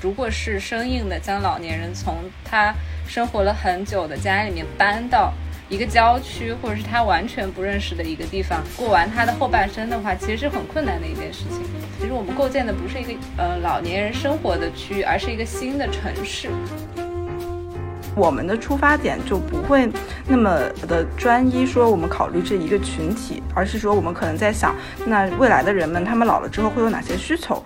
如果是生硬的将老年人从他生活了很久的家里面搬到一个郊区，或者是他完全不认识的一个地方过完他的后半生的话，其实是很困难的一件事情。其实我们构建的不是一个呃老年人生活的区域，而是一个新的城市。我们的出发点就不会那么的专一，说我们考虑这一个群体，而是说我们可能在想，那未来的人们他们老了之后会有哪些需求。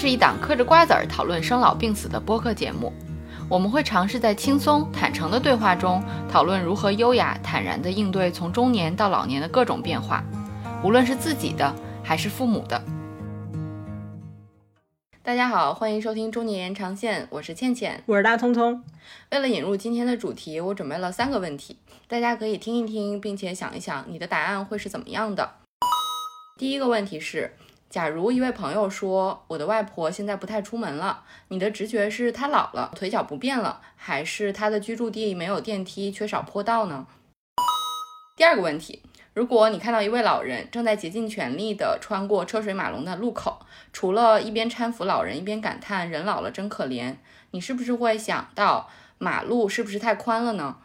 是一档嗑着瓜子儿讨论生老病死的播客节目，我们会尝试在轻松坦诚的对话中讨论如何优雅坦然地应对从中年到老年的各种变化，无论是自己的还是父母的。大家好，欢迎收听中年延长线，我是倩倩，我是大聪聪。为了引入今天的主题，我准备了三个问题，大家可以听一听，并且想一想你的答案会是怎么样的。第一个问题是，假如一位朋友说我的外婆现在不太出门了，你的直觉是她老了，腿脚不便了，还是她的居住地没有电梯，缺少坡道呢？第二个问题。如果你看到一位老人正在竭尽全力地穿过车水马龙的路口，除了一边搀扶老人一边感叹“人老了真可怜”，你是不是会想到马路是不是太宽了呢？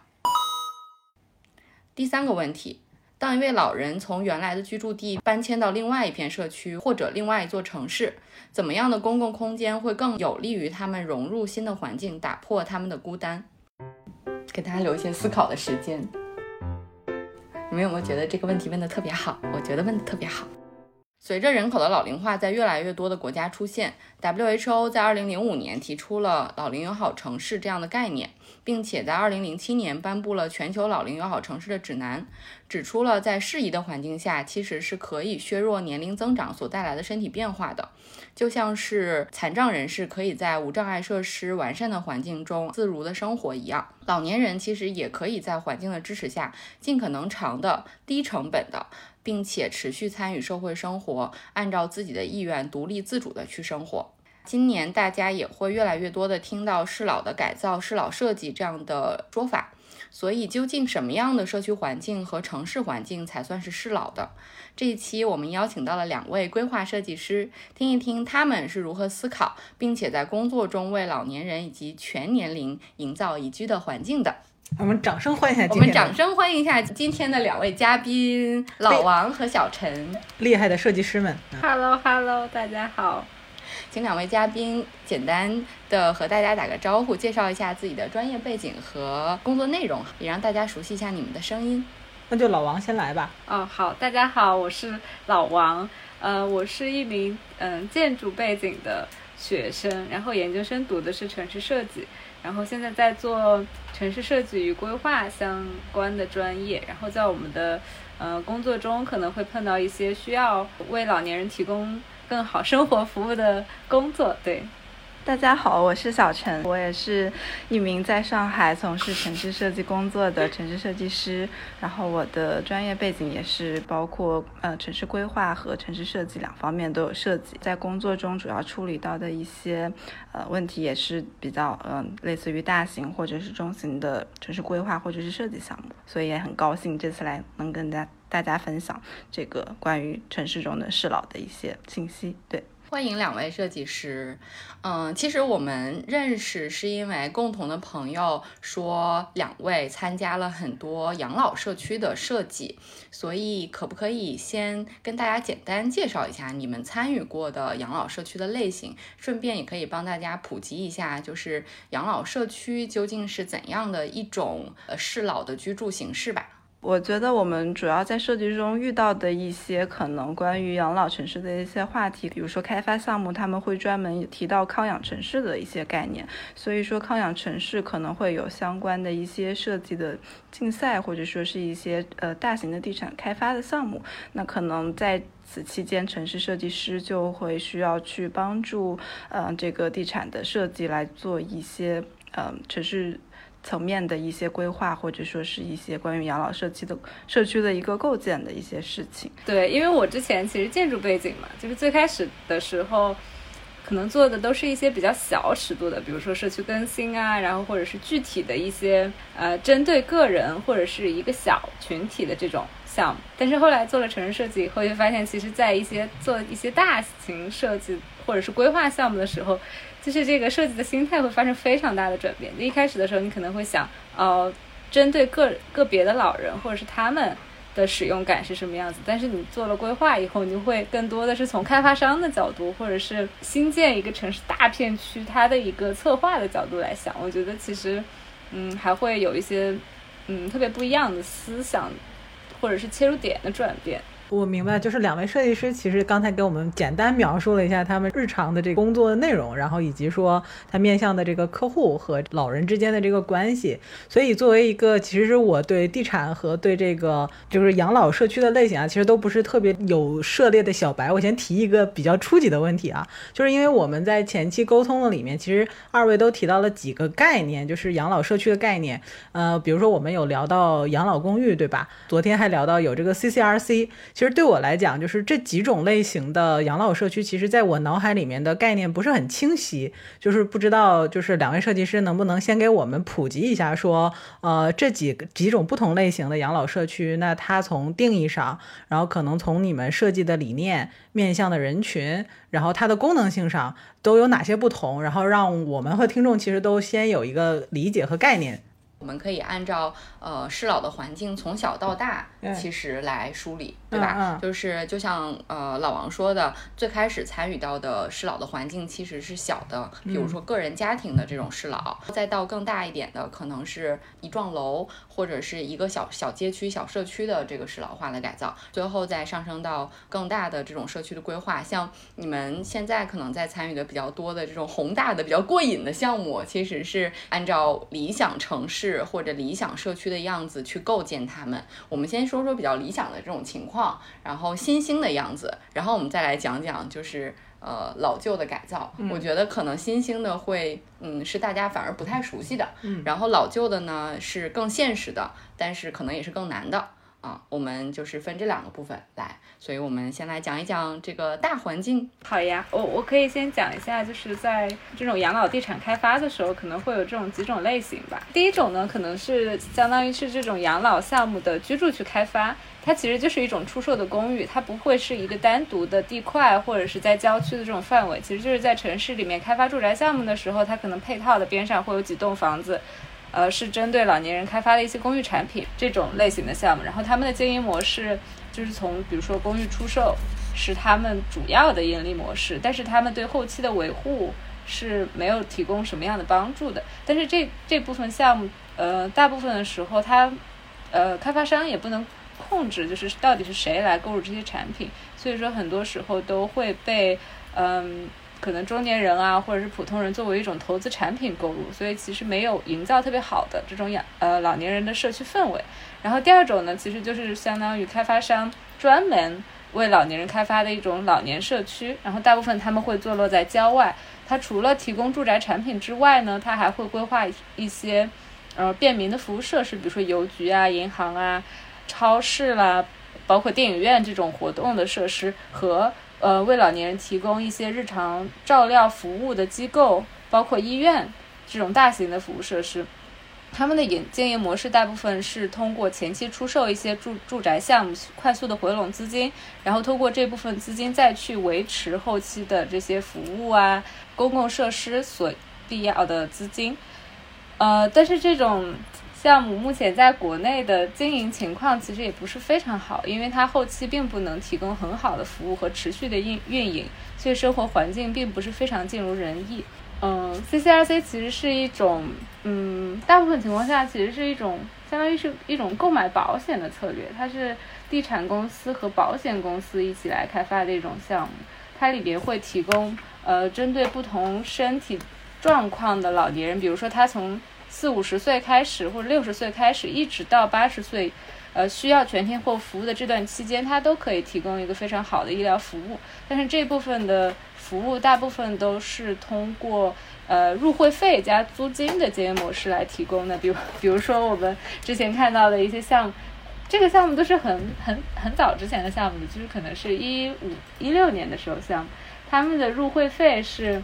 第三个问题，当一位老人从原来的居住地搬迁到另外一片社区或者另外一座城市，怎么样的公共空间会更有利于他们融入新的环境，打破他们的孤单？给大家留一些思考的时间。你们有没有觉得这个问题问的特别好？我觉得问的特别好。随着人口的老龄化在越来越多的国家出现，WHO 在2005年提出了“老龄友好城市”这样的概念，并且在2007年颁布了全球老龄友好城市的指南，指出了在适宜的环境下，其实是可以削弱年龄增长所带来的身体变化的。就像是残障人士可以在无障碍设施完善的环境中自如的生活一样，老年人其实也可以在环境的支持下，尽可能长的、低成本的，并且持续参与社会生活，按照自己的意愿独立自主的去生活。今年大家也会越来越多的听到适老的改造、适老设计这样的说法。所以，究竟什么样的社区环境和城市环境才算是适老的？这一期我们邀请到了两位规划设计师，听一听他们是如何思考，并且在工作中为老年人以及全年龄营造宜居的环境的。我们掌声欢迎一下，我们掌声欢迎一下今天的两位嘉宾，老王和小陈，厉害的设计师们。Hello，Hello，大家好。请两位嘉宾简单的和大家打个招呼，介绍一下自己的专业背景和工作内容，也让大家熟悉一下你们的声音。那就老王先来吧。哦，好，大家好，我是老王，呃，我是一名嗯建筑背景的学生，然后研究生读的是城市设计，然后现在在做城市设计与规划相关的专业，然后在我们的呃工作中可能会碰到一些需要为老年人提供。更好生活服务的工作，对。大家好，我是小陈，我也是一名在上海从事城市设计工作的城市设计师。然后我的专业背景也是包括呃城市规划和城市设计两方面都有涉及。在工作中主要处理到的一些呃问题也是比较嗯类似于大型或者是中型的城市规划或者是设计项目。所以也很高兴这次来能跟大大家分享这个关于城市中的适老的一些信息。对。欢迎两位设计师，嗯，其实我们认识是因为共同的朋友说两位参加了很多养老社区的设计，所以可不可以先跟大家简单介绍一下你们参与过的养老社区的类型，顺便也可以帮大家普及一下，就是养老社区究竟是怎样的一种呃适老的居住形式吧。我觉得我们主要在设计中遇到的一些可能关于养老城市的一些话题，比如说开发项目，他们会专门提到康养城市的一些概念，所以说康养城市可能会有相关的一些设计的竞赛，或者说是一些呃大型的地产开发的项目。那可能在此期间，城市设计师就会需要去帮助呃这个地产的设计来做一些呃城市。层面的一些规划，或者说是一些关于养老社区的社区的一个构建的一些事情。对，因为我之前其实建筑背景嘛，就是最开始的时候，可能做的都是一些比较小尺度的，比如说社区更新啊，然后或者是具体的一些呃针对个人或者是一个小群体的这种项目。但是后来做了城市设计以后，就发现其实在一些做一些大型设计或者是规划项目的时候，就是这个设计的心态会发生非常大的转变。一开始的时候，你可能会想，呃，针对个个别的老人或者是他们。的使用感是什么样子？但是你做了规划以后，你会更多的是从开发商的角度，或者是新建一个城市大片区它的一个策划的角度来想。我觉得其实，嗯，还会有一些嗯特别不一样的思想，或者是切入点的转变。我明白，就是两位设计师其实刚才给我们简单描述了一下他们日常的这个工作的内容，然后以及说他面向的这个客户和老人之间的这个关系。所以作为一个，其实我对地产和对这个就是养老社区的类型啊，其实都不是特别有涉猎的小白，我先提一个比较初级的问题啊，就是因为我们在前期沟通的里面，其实二位都提到了几个概念，就是养老社区的概念。呃，比如说我们有聊到养老公寓，对吧？昨天还聊到有这个 CCRC。其实对我来讲，就是这几种类型的养老社区，其实在我脑海里面的概念不是很清晰，就是不知道，就是两位设计师能不能先给我们普及一下，说，呃，这几几种不同类型的养老社区，那它从定义上，然后可能从你们设计的理念、面向的人群，然后它的功能性上都有哪些不同，然后让我们和听众其实都先有一个理解和概念。我们可以按照呃适老的环境从小到大，其实来梳理，对吧？就是就像呃老王说的，最开始参与到的适老的环境其实是小的，比如说个人家庭的这种适老，再到更大一点的，可能是一幢楼或者是一个小小街区、小社区的这个适老化的改造，最后再上升到更大的这种社区的规划。像你们现在可能在参与的比较多的这种宏大的、比较过瘾的项目，其实是按照理想城市。或者理想社区的样子去构建它们。我们先说说比较理想的这种情况，然后新兴的样子，然后我们再来讲讲就是呃老旧的改造。我觉得可能新兴的会嗯是大家反而不太熟悉的，然后老旧的呢是更现实的，但是可能也是更难的啊。我们就是分这两个部分来。所以我们先来讲一讲这个大环境。好呀，我我可以先讲一下，就是在这种养老地产开发的时候，可能会有这种几种类型吧。第一种呢，可能是相当于是这种养老项目的居住区开发，它其实就是一种出售的公寓，它不会是一个单独的地块或者是在郊区的这种范围，其实就是在城市里面开发住宅项目的时候，它可能配套的边上会有几栋房子，呃，是针对老年人开发的一些公寓产品这种类型的项目，然后他们的经营模式。就是从比如说公寓出售是他们主要的盈利模式，但是他们对后期的维护是没有提供什么样的帮助的。但是这这部分项目，呃，大部分的时候，他呃开发商也不能控制，就是到底是谁来购入这些产品，所以说很多时候都会被嗯可能中年人啊或者是普通人作为一种投资产品购入，所以其实没有营造特别好的这种养呃老年人的社区氛围。然后第二种呢，其实就是相当于开发商专门为老年人开发的一种老年社区。然后大部分他们会坐落在郊外。它除了提供住宅产品之外呢，它还会规划一些呃便民的服务设施，比如说邮局啊、银行啊、超市啦，包括电影院这种活动的设施和呃为老年人提供一些日常照料服务的机构，包括医院这种大型的服务设施。他们的营经营模式大部分是通过前期出售一些住住宅项目，快速的回笼资金，然后通过这部分资金再去维持后期的这些服务啊、公共设施所必要的资金。呃，但是这种项目目前在国内的经营情况其实也不是非常好，因为它后期并不能提供很好的服务和持续的运运营，所以生活环境并不是非常尽如人意。嗯，CCRC 其实是一种，嗯，大部分情况下其实是一种，相当于是一种购买保险的策略。它是地产公司和保险公司一起来开发的一种项目。它里边会提供，呃，针对不同身体状况的老年人，比如说他从四五十岁开始，或者六十岁开始，一直到八十岁，呃，需要全天候服务的这段期间，它都可以提供一个非常好的医疗服务。但是这部分的。服务大部分都是通过呃入会费加租金的经营模式来提供的，比如比如说我们之前看到的一些项目，这个项目都是很很很早之前的项目就是可能是一五一六年的时候项目，他们的入会费是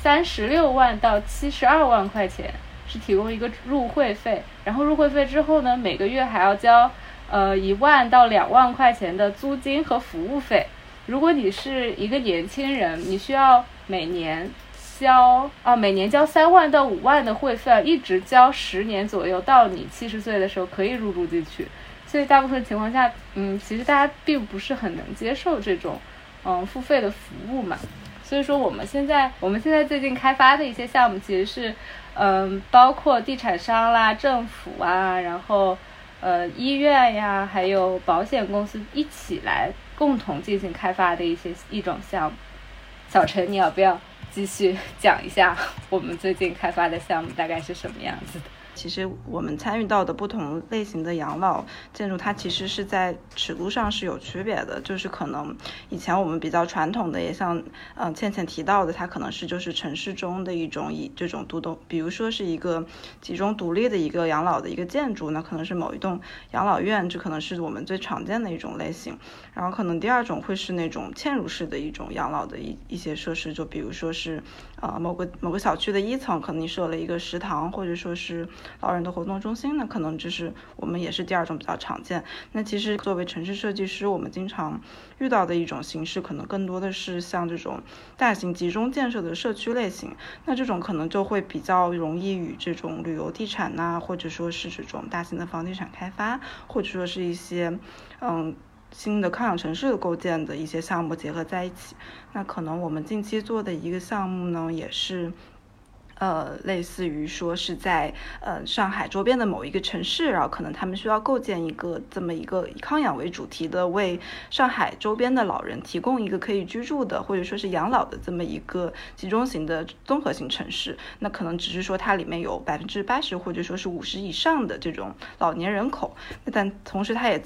三十六万到七十二万块钱，是提供一个入会费，然后入会费之后呢，每个月还要交呃一万到两万块钱的租金和服务费。如果你是一个年轻人，你需要每年交啊，每年交三万到五万的会费，一直交十年左右，到你七十岁的时候可以入住进去。所以大部分情况下，嗯，其实大家并不是很能接受这种嗯付费的服务嘛。所以说，我们现在我们现在最近开发的一些项目，其实是嗯，包括地产商啦、政府啊，然后呃医院呀，还有保险公司一起来。共同进行开发的一些一种项目，小陈，你要不要继续讲一下我们最近开发的项目大概是什么样子的？其实我们参与到的不同类型的养老建筑，它其实是在尺度上是有区别的。就是可能以前我们比较传统的，也像嗯倩倩提到的，它可能是就是城市中的一种以这种独栋，比如说是一个集中独立的一个养老的一个建筑，那可能是某一栋养老院，这可能是我们最常见的一种类型。然后可能第二种会是那种嵌入式的一种养老的一一些设施，就比如说是呃某个某个小区的一层，可能你设了一个食堂，或者说是。老人的活动中心呢，可能就是我们也是第二种比较常见。那其实作为城市设计师，我们经常遇到的一种形式，可能更多的是像这种大型集中建设的社区类型。那这种可能就会比较容易与这种旅游地产呐，或者说是这种大型的房地产开发，或者说是一些嗯新的康养城市的构建的一些项目结合在一起。那可能我们近期做的一个项目呢，也是。呃，类似于说是在呃上海周边的某一个城市，然后可能他们需要构建一个这么一个以康养为主题的，为上海周边的老人提供一个可以居住的或者说是养老的这么一个集中型的综合性城市。那可能只是说它里面有百分之八十或者说是五十以上的这种老年人口，但同时它也。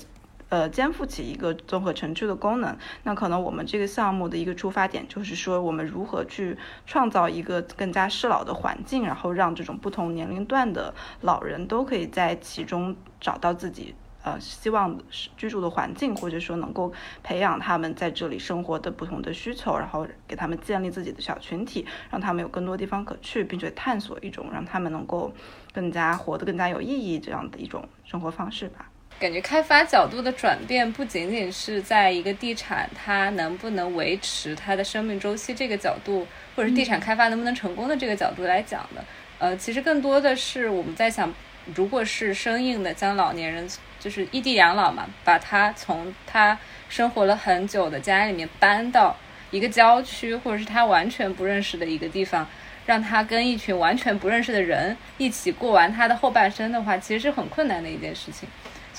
呃，肩负起一个综合城区的功能。那可能我们这个项目的一个出发点就是说，我们如何去创造一个更加适老的环境，然后让这种不同年龄段的老人都可以在其中找到自己呃希望居住的环境，或者说能够培养他们在这里生活的不同的需求，然后给他们建立自己的小群体，让他们有更多地方可去，并且探索一种让他们能够更加活得更加有意义这样的一种生活方式吧。感觉开发角度的转变不仅仅是在一个地产它能不能维持它的生命周期这个角度，或者是地产开发能不能成功的这个角度来讲的。呃，其实更多的是我们在想，如果是生硬的将老年人就是异地养老嘛，把他从他生活了很久的家里面搬到一个郊区，或者是他完全不认识的一个地方，让他跟一群完全不认识的人一起过完他的后半生的话，其实是很困难的一件事情。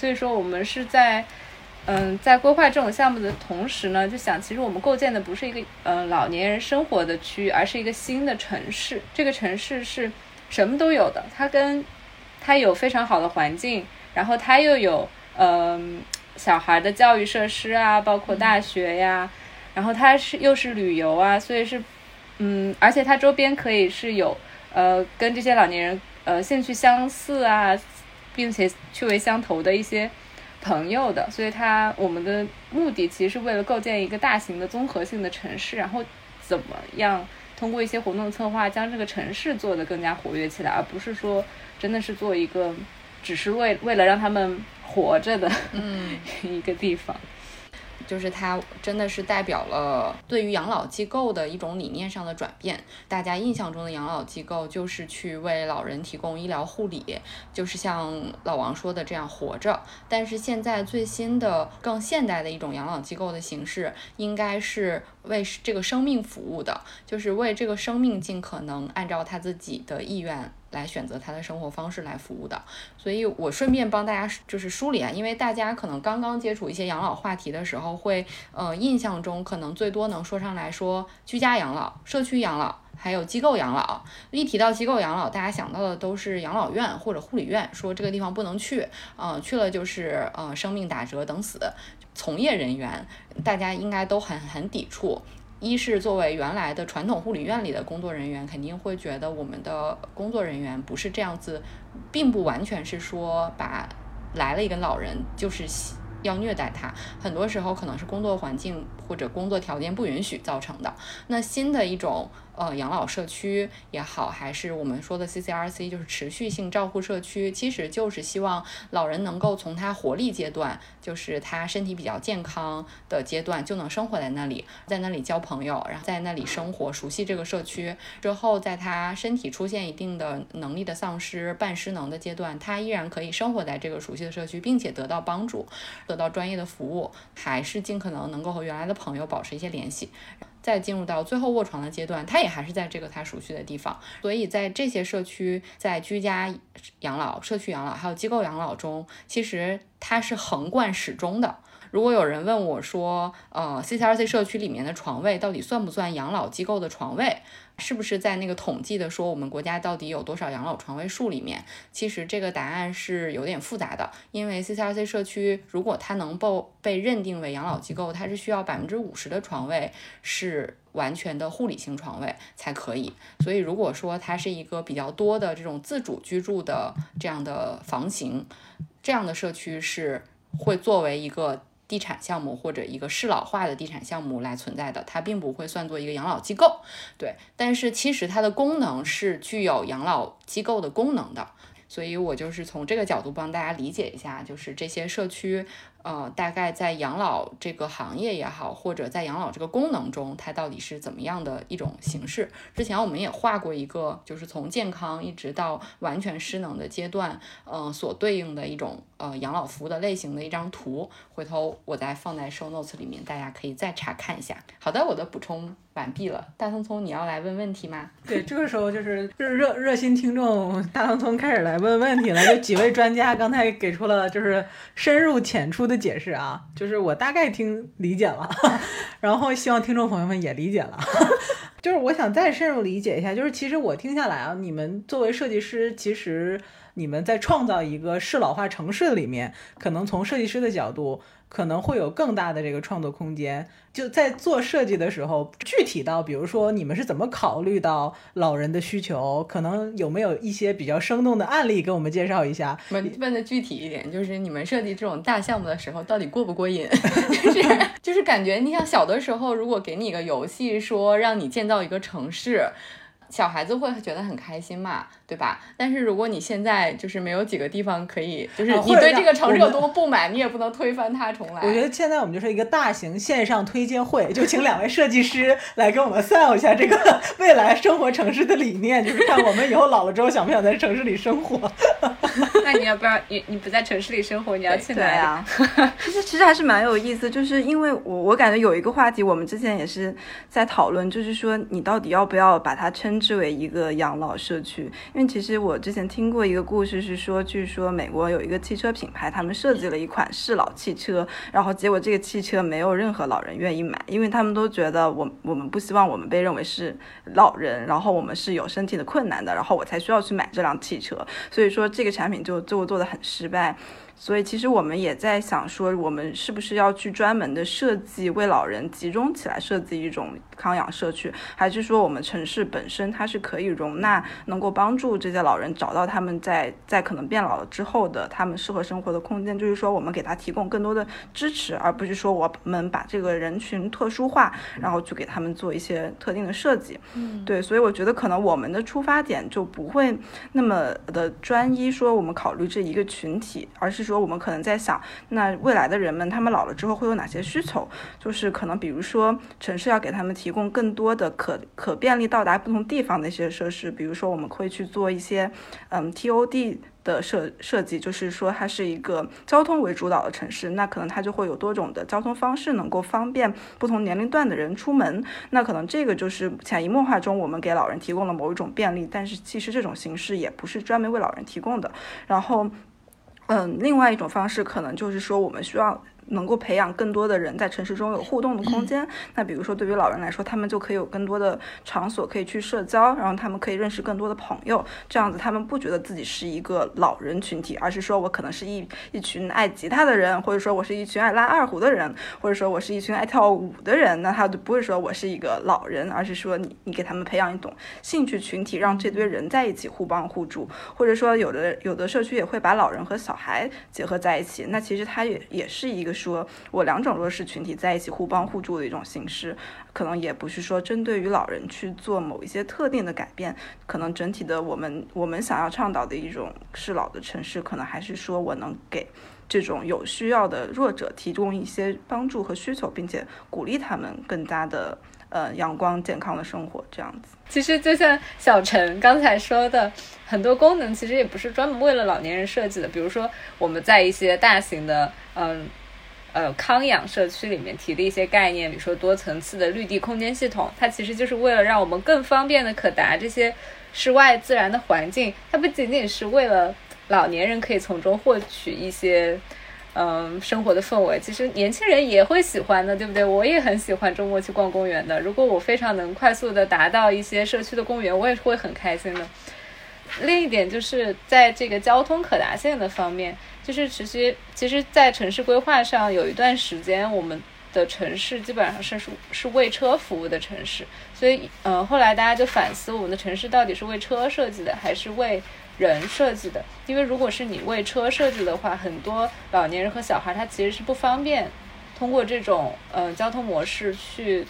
所以说，我们是在，嗯，在规划这种项目的同时呢，就想，其实我们构建的不是一个，嗯，老年人生活的区域，而是一个新的城市。这个城市是什么都有的，它跟它有非常好的环境，然后它又有，嗯，小孩的教育设施啊，包括大学呀，然后它是又是旅游啊，所以是，嗯，而且它周边可以是有，呃，跟这些老年人，呃，兴趣相似啊。并且趣味相投的一些朋友的，所以它我们的目的其实是为了构建一个大型的综合性的城市，然后怎么样通过一些活动策划将这个城市做得更加活跃起来，而不是说真的是做一个只是为为了让他们活着的 一个地方。就是它真的是代表了对于养老机构的一种理念上的转变。大家印象中的养老机构就是去为老人提供医疗护理，就是像老王说的这样活着。但是现在最新的、更现代的一种养老机构的形式，应该是为这个生命服务的，就是为这个生命尽可能按照他自己的意愿。来选择他的生活方式来服务的，所以我顺便帮大家就是梳理啊，因为大家可能刚刚接触一些养老话题的时候，会呃印象中可能最多能说上来说居家养老、社区养老，还有机构养老。一提到机构养老，大家想到的都是养老院或者护理院，说这个地方不能去，嗯，去了就是呃生命打折等死，从业人员大家应该都很很抵触。一是作为原来的传统护理院里的工作人员，肯定会觉得我们的工作人员不是这样子，并不完全是说把来了一个老人就是要虐待他，很多时候可能是工作环境或者工作条件不允许造成的。那新的一种呃养老社区也好，还是我们说的 CCRC，就是持续性照护社区，其实就是希望老人能够从他活力阶段，就是他身体比较健康的阶段，就能生活在那里，在那里交朋友，然后在那里生活，熟悉这个社区之后，在他身体出现一定的能力的丧失、半失能的阶段，他依然可以生活在这个熟悉的社区，并且得到帮助，得到专业的服务，还是尽可能能够和原来的朋友保持一些联系。再进入到最后卧床的阶段，他也还是在这个他熟悉的地方，所以在这些社区，在居家养老、社区养老还有机构养老中，其实它是横贯始终的。如果有人问我说，呃，CCRC 社区里面的床位到底算不算养老机构的床位？是不是在那个统计的说我们国家到底有多少养老床位数里面？其实这个答案是有点复杂的，因为 CCRC 社区如果它能够被认定为养老机构，它是需要百分之五十的床位是完全的护理型床位才可以。所以如果说它是一个比较多的这种自主居住的这样的房型，这样的社区是会作为一个。地产项目或者一个适老化的地产项目来存在的，它并不会算作一个养老机构，对。但是其实它的功能是具有养老机构的功能的，所以我就是从这个角度帮大家理解一下，就是这些社区。呃，大概在养老这个行业也好，或者在养老这个功能中，它到底是怎么样的一种形式？之前我们也画过一个，就是从健康一直到完全失能的阶段，嗯，所对应的一种呃养老服务的类型的一张图。回头我再放在 show notes 里面，大家可以再查看一下。好的，我的补充完毕了。大聪聪，你要来问问题吗？对，这个时候就是热热热心听众大聪聪开始来问问题了。有几位专家刚才给出了就是深入浅出。的解释啊，就是我大概听理解了，然后希望听众朋友们也理解了。就是我想再深入理解一下，就是其实我听下来啊，你们作为设计师，其实你们在创造一个适老化城市里面，可能从设计师的角度。可能会有更大的这个创作空间。就在做设计的时候，具体到比如说你们是怎么考虑到老人的需求？可能有没有一些比较生动的案例给我们介绍一下？问问的具体一点，就是你们设计这种大项目的时候，到底过不过瘾？就是就是感觉，你想小的时候，如果给你一个游戏，说让你建造一个城市。小孩子会觉得很开心嘛，对吧？但是如果你现在就是没有几个地方可以，就是你对这个城市有多么不满，你也不能推翻它重来。我觉得现在我们就是一个大型线上推介会，就请两位设计师来给我们 sell 一下这个 未来生活城市的理念，就是看我们以后老了之后想不想在城市里生活。那你要不要你你不在城市里生活，你要去哪呀？其实其实还是蛮有意思，就是因为我我感觉有一个话题，我们之前也是在讨论，就是说你到底要不要把它称。之为一个养老社区，因为其实我之前听过一个故事，是说，据说美国有一个汽车品牌，他们设计了一款适老汽车，然后结果这个汽车没有任何老人愿意买，因为他们都觉得我我们不希望我们被认为是老人，然后我们是有身体的困难的，然后我才需要去买这辆汽车，所以说这个产品就就做的很失败。所以其实我们也在想说，我们是不是要去专门的设计为老人集中起来设计一种康养社区，还是说我们城市本身它是可以容纳，能够帮助这些老人找到他们在在可能变老了之后的他们适合生活的空间？就是说我们给他提供更多的支持，而不是说我们把这个人群特殊化，然后去给他们做一些特定的设计。嗯，对，所以我觉得可能我们的出发点就不会那么的专一，说我们考虑这一个群体，而是说。说我们可能在想，那未来的人们他们老了之后会有哪些需求？就是可能比如说城市要给他们提供更多的可可便利到达不同地方的一些设施，比如说我们会去做一些嗯 TOD 的设设计，就是说它是一个交通为主导的城市，那可能它就会有多种的交通方式能够方便不同年龄段的人出门。那可能这个就是潜移默化中我们给老人提供了某一种便利，但是其实这种形式也不是专门为老人提供的。然后。嗯，另外一种方式可能就是说，我们需要。能够培养更多的人在城市中有互动的空间。那比如说，对于老人来说，他们就可以有更多的场所可以去社交，然后他们可以认识更多的朋友。这样子，他们不觉得自己是一个老人群体，而是说我可能是一一群爱吉他的人，或者说我是一群爱拉二胡的人，或者说我是一群爱跳舞的人。那他就不会说我是一个老人，而是说你你给他们培养一种兴趣群体，让这堆人在一起互帮互助。或者说，有的有的社区也会把老人和小孩结合在一起。那其实它也也是一个。说我两种弱势群体在一起互帮互助的一种形式，可能也不是说针对于老人去做某一些特定的改变，可能整体的我们我们想要倡导的一种适老的城市，可能还是说我能给这种有需要的弱者提供一些帮助和需求，并且鼓励他们更加的。呃，阳光健康的生活这样子。其实就像小陈刚才说的，很多功能其实也不是专门为了老年人设计的。比如说，我们在一些大型的嗯呃康养社区里面提的一些概念，比如说多层次的绿地空间系统，它其实就是为了让我们更方便的可达这些室外自然的环境。它不仅仅是为了老年人可以从中获取一些。嗯，生活的氛围其实年轻人也会喜欢的，对不对？我也很喜欢周末去逛公园的。如果我非常能快速的达到一些社区的公园，我也会很开心的。另一点就是在这个交通可达性的方面，就是其实其实，在城市规划上有一段时间，我们的城市基本上是是是为车服务的城市，所以嗯，后来大家就反思，我们的城市到底是为车设计的，还是为人设计的，因为如果是你为车设计的话，很多老年人和小孩他其实是不方便通过这种呃交通模式去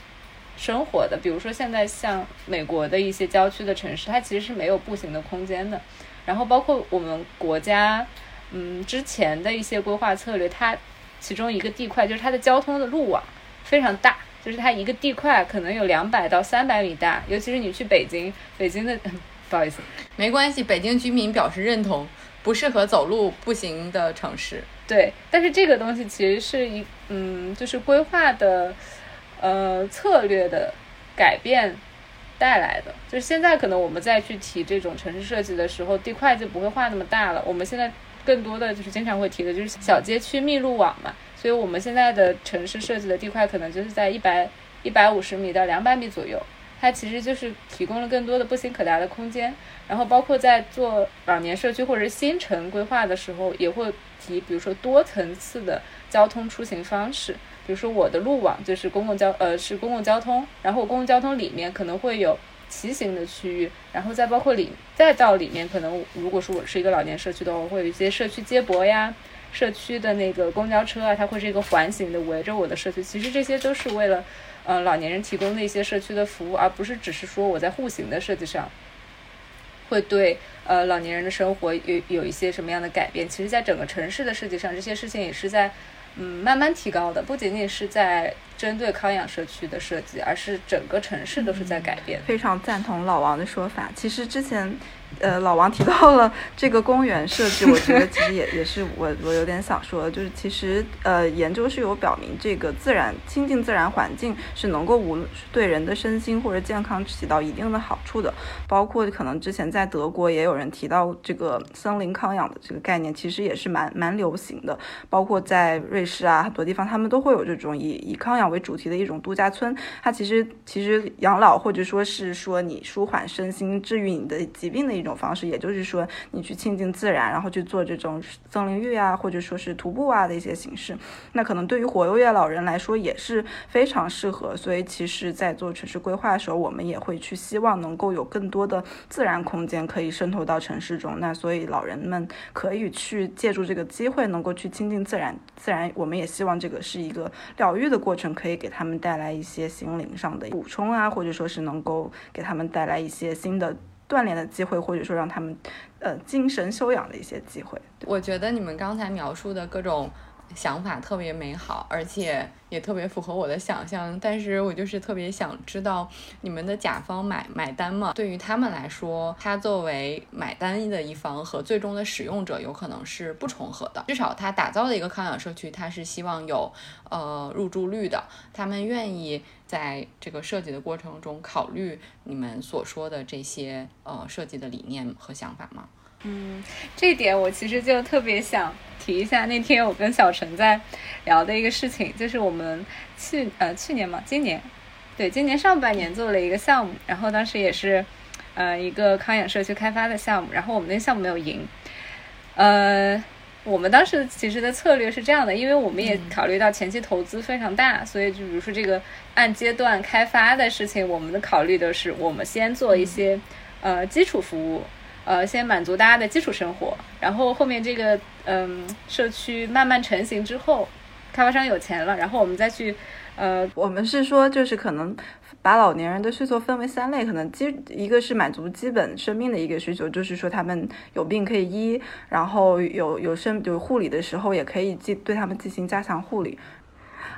生活的。比如说现在像美国的一些郊区的城市，它其实是没有步行的空间的。然后包括我们国家嗯之前的一些规划策略，它其中一个地块就是它的交通的路网非常大，就是它一个地块可能有两百到三百米大，尤其是你去北京，北京的。不好意思，没关系。北京居民表示认同，不适合走路步行的城市。对，但是这个东西其实是一嗯，就是规划的呃策略的改变带来的。就是现在可能我们再去提这种城市设计的时候，地块就不会画那么大了。我们现在更多的就是经常会提的就是小街区密路网嘛。所以我们现在的城市设计的地块可能就是在一百一百五十米到两百米左右。它其实就是提供了更多的步行可达的空间，然后包括在做老年社区或者是新城规划的时候，也会提，比如说多层次的交通出行方式，比如说我的路网就是公共交呃是公共交通，然后公共交通里面可能会有骑行的区域，然后再包括里再到里面可能如果说我是一个老年社区的话，我会有一些社区接驳呀，社区的那个公交车啊，它会是一个环形的围着我的社区，其实这些都是为了。呃，老年人提供的一些社区的服务，而不是只是说我在户型的设计上，会对呃老年人的生活有有一些什么样的改变。其实，在整个城市的设计上，这些事情也是在嗯慢慢提高的，不仅仅是在针对康养社区的设计，而是整个城市都是在改变。非常赞同老王的说法。其实之前。呃，老王提到了这个公园设计，我觉得其实也也是我我有点想说，就是其实呃，研究是有表明，这个自然亲近自然环境是能够无论对人的身心或者健康起到一定的好处的。包括可能之前在德国也有人提到这个森林康养的这个概念，其实也是蛮蛮流行的。包括在瑞士啊很多地方，他们都会有这种以以康养为主题的一种度假村。它其实其实养老或者说是说你舒缓身心、治愈你的疾病的一一种。方式，也就是说，你去亲近自然，然后去做这种森林浴啊，或者说是徒步啊的一些形式，那可能对于活跃老人来说也是非常适合。所以，其实，在做城市规划的时候，我们也会去希望能够有更多的自然空间可以渗透到城市中。那所以，老人们可以去借助这个机会，能够去亲近自然。自然，我们也希望这个是一个疗愈的过程，可以给他们带来一些心灵上的补充啊，或者说是能够给他们带来一些新的。锻炼的机会，或者说让他们，呃，精神修养的一些机会。我觉得你们刚才描述的各种。想法特别美好，而且也特别符合我的想象。但是我就是特别想知道，你们的甲方买买单吗？对于他们来说，他作为买单的一方和最终的使用者有可能是不重合的。至少他打造的一个康养社区，他是希望有呃入住率的。他们愿意在这个设计的过程中考虑你们所说的这些呃设计的理念和想法吗？嗯，这点我其实就特别想提一下。那天我跟小陈在聊的一个事情，就是我们去呃去年嘛，今年对今年上半年做了一个项目，然后当时也是呃一个康养社区开发的项目，然后我们那个项目没有赢。呃，我们当时其实的策略是这样的，因为我们也考虑到前期投资非常大，所以就比如说这个按阶段开发的事情，我们的考虑的是我们先做一些呃基础服务。呃，先满足大家的基础生活，然后后面这个嗯社区慢慢成型之后，开发商有钱了，然后我们再去，呃，我们是说就是可能把老年人的需求分为三类，可能基一个是满足基本生命的一个需求，就是说他们有病可以医，然后有有生有护理的时候也可以进对他们进行加强护理。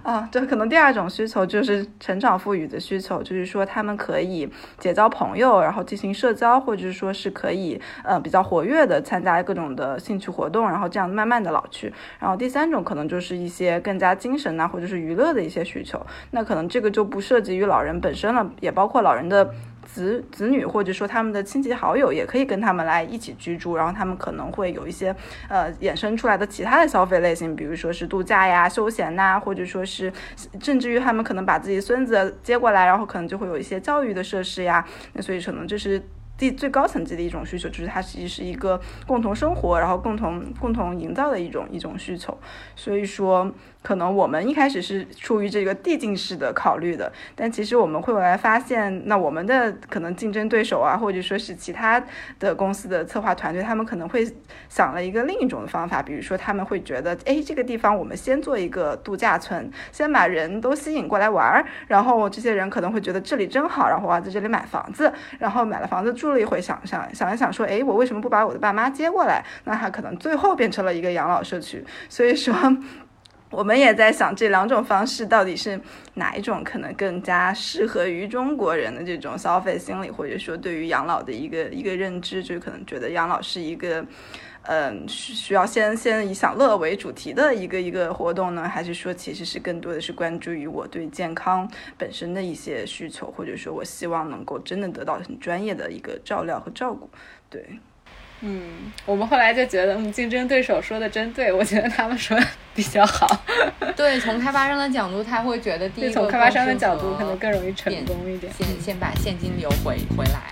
啊，对可能第二种需求就是成长赋予的需求，就是说他们可以结交朋友，然后进行社交，或者是说是可以呃比较活跃的参加各种的兴趣活动，然后这样慢慢的老去。然后第三种可能就是一些更加精神呐，或者是娱乐的一些需求，那可能这个就不涉及于老人本身了，也包括老人的。子子女或者说他们的亲戚好友也可以跟他们来一起居住，然后他们可能会有一些呃衍生出来的其他的消费类型，比如说是度假呀、休闲呐，或者说是甚至于他们可能把自己孙子接过来，然后可能就会有一些教育的设施呀。那所以可能这是第最高层级的一种需求，就是它其实是一个共同生活，然后共同共同营造的一种一种需求。所以说。可能我们一开始是出于这个递进式的考虑的，但其实我们会来发现，那我们的可能竞争对手啊，或者说是其他的公司的策划团队，他们可能会想了一个另一种的方法，比如说他们会觉得，哎，这个地方我们先做一个度假村，先把人都吸引过来玩儿，然后这些人可能会觉得这里真好，然后啊在这里买房子，然后买了房子住了一回，想想想一想说，哎，我为什么不把我的爸妈接过来？那他可能最后变成了一个养老社区，所以说。我们也在想这两种方式到底是哪一种可能更加适合于中国人的这种消费心理，或者说对于养老的一个一个认知，就可能觉得养老是一个，嗯，需需要先先以享乐为主题的一个一个活动呢，还是说其实是更多的是关注于我对健康本身的一些需求，或者说我希望能够真的得到很专业的一个照料和照顾，对。嗯，我们后来就觉得，嗯，竞争对手说的真对，我觉得他们说比较好。对，从开发商的角度，他会觉得第一个从开发商的角度可能更容易成功一点，先先把现金流回回来。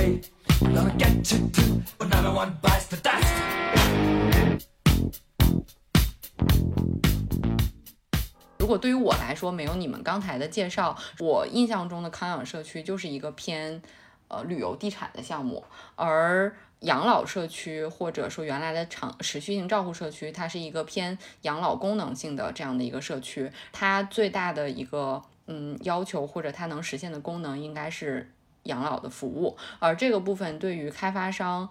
如果对于我来说没有你们刚才的介绍，我印象中的康养社区就是一个偏呃旅游地产的项目，而养老社区或者说原来的长持续性照护社区，它是一个偏养老功能性的这样的一个社区，它最大的一个嗯要求或者它能实现的功能应该是养老的服务，而这个部分对于开发商。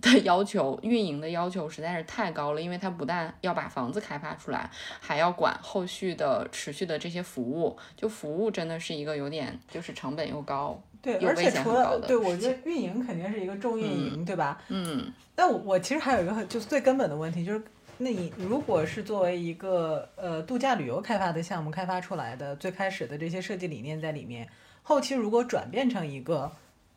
的要求，运营的要求实在是太高了，因为它不但要把房子开发出来，还要管后续的持续的这些服务，就服务真的是一个有点就是成本又高，对，而且除了对，我觉得运营肯定是一个重运营，对吧？嗯。但我我其实还有一个很就是最根本的问题，就是那你如果是作为一个呃度假旅游开发的项目开发出来的，最开始的这些设计理念在里面，后期如果转变成一个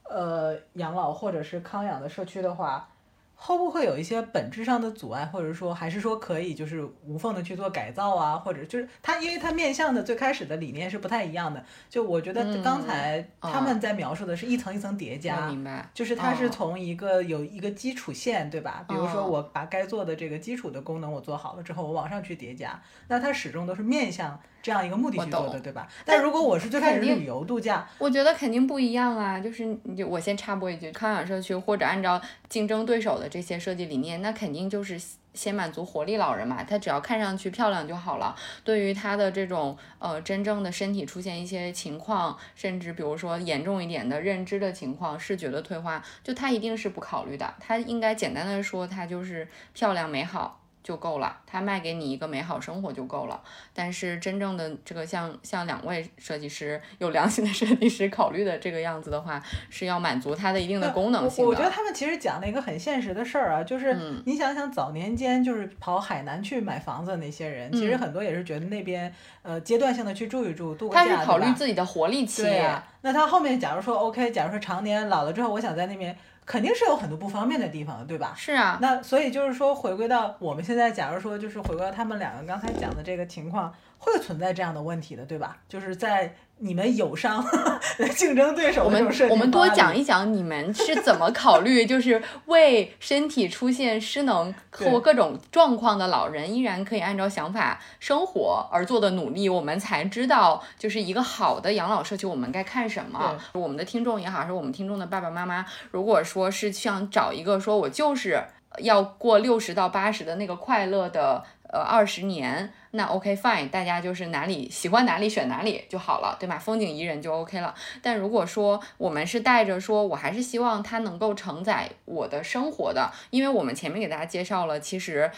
呃养老或者是康养的社区的话。会不会有一些本质上的阻碍，或者说还是说可以就是无缝的去做改造啊？或者就是它，因为它面向的最开始的理念是不太一样的。就我觉得刚才他们在描述的是一层一层叠加，明白？就是它是从一个有一个基础线，对吧？比如说我把该做的这个基础的功能我做好了之后，我往上去叠加，那它始终都是面向。这样一个目的去做的，对吧？但如果我是最开始旅游度假，我觉得肯定不一样啊。就是你就我先插播一句，康养社区或者按照竞争对手的这些设计理念，那肯定就是先满足活力老人嘛。他只要看上去漂亮就好了。对于他的这种呃真正的身体出现一些情况，甚至比如说严重一点的认知的情况、视觉的退化，就他一定是不考虑的。他应该简单的说，他就是漂亮美好。就够了，它卖给你一个美好生活就够了。但是真正的这个像像两位设计师有良心的设计师考虑的这个样子的话，是要满足它的一定的功能性的。我觉得他们其实讲了一个很现实的事儿啊，就是你想想早年间就是跑海南去买房子那些人，其实很多也是觉得那边呃阶段性的去住一住，度个假。他是考虑自己的活力期。对呀，那他后面假如说 OK，假如说常年老了之后，我想在那边。肯定是有很多不方便的地方的，对吧？是啊，那所以就是说，回归到我们现在，假如说就是回归到他们两个刚才讲的这个情况，会存在这样的问题的，对吧？就是在。你们友商 竞争对手，我们我们多讲一讲你们是怎么考虑，就是为身体出现失能或各种状况的老人依然可以按照想法生活而做的努力，我们才知道就是一个好的养老社区，我们该看什么。我们的听众也好，还是我们听众的爸爸妈妈，如果说是想找一个说我就是要过六十到八十的那个快乐的。呃，二十年，那 OK fine，大家就是哪里喜欢哪里选哪里就好了，对吧？风景宜人就 OK 了。但如果说我们是带着说，我还是希望它能够承载我的生活的，因为我们前面给大家介绍了，其实。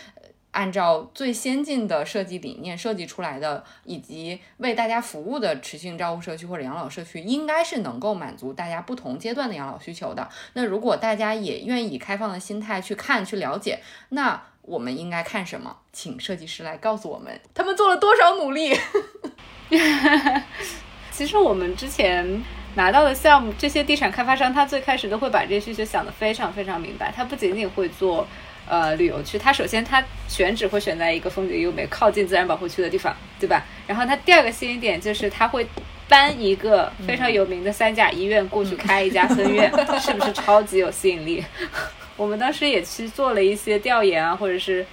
按照最先进的设计理念设计出来的，以及为大家服务的持续性照护社区或者养老社区，应该是能够满足大家不同阶段的养老需求的。那如果大家也愿意开放的心态去看、去了解，那我们应该看什么？请设计师来告诉我们，他们做了多少努力。其实我们之前拿到的项目，这些地产开发商他最开始都会把这些需求想得非常非常明白，他不仅仅会做。呃，旅游区，他首先他选址会选在一个风景优美、靠近自然保护区的地方，对吧？然后他第二个吸引点就是他会搬一个非常有名的三甲医院过去开一家分院，是不是超级有吸引力？我们当时也去做了一些调研啊，或者是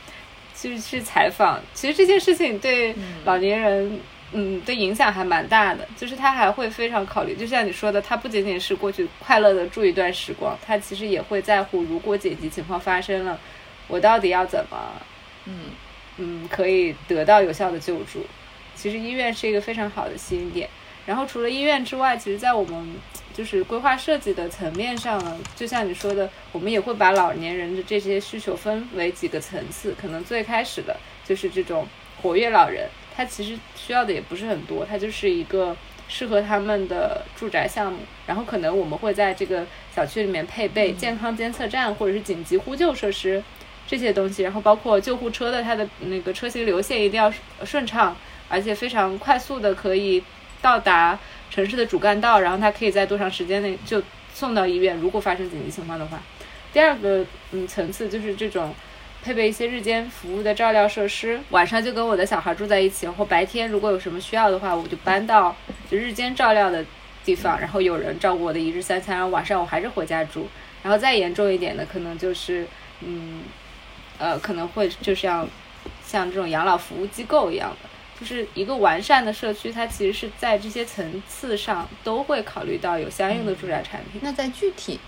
去去采访。其实这件事情对老年人，嗯，对影响还蛮大的。就是他还会非常考虑，就像你说的，他不仅仅是过去快乐的住一段时光，他其实也会在乎，如果紧急情况发生了。我到底要怎么，嗯嗯，可以得到有效的救助？其实医院是一个非常好的吸引点。然后除了医院之外，其实，在我们就是规划设计的层面上呢，就像你说的，我们也会把老年人的这些需求分为几个层次。可能最开始的就是这种活跃老人，他其实需要的也不是很多，他就是一个适合他们的住宅项目。然后可能我们会在这个小区里面配备健康监测站或者是紧急呼救设施。这些东西，然后包括救护车的它的那个车型流线一定要顺畅，而且非常快速的可以到达城市的主干道，然后它可以在多长时间内就送到医院。如果发生紧急情况的话，第二个嗯层次就是这种配备一些日间服务的照料设施，晚上就跟我的小孩住在一起，然后白天如果有什么需要的话，我就搬到就日间照料的地方，然后有人照顾我的一日三餐，然后晚上我还是回家住。然后再严重一点的，可能就是嗯。呃，可能会就像像这种养老服务机构一样的，就是一个完善的社区，它其实是在这些层次上都会考虑到有相应的住宅产品。那在具体。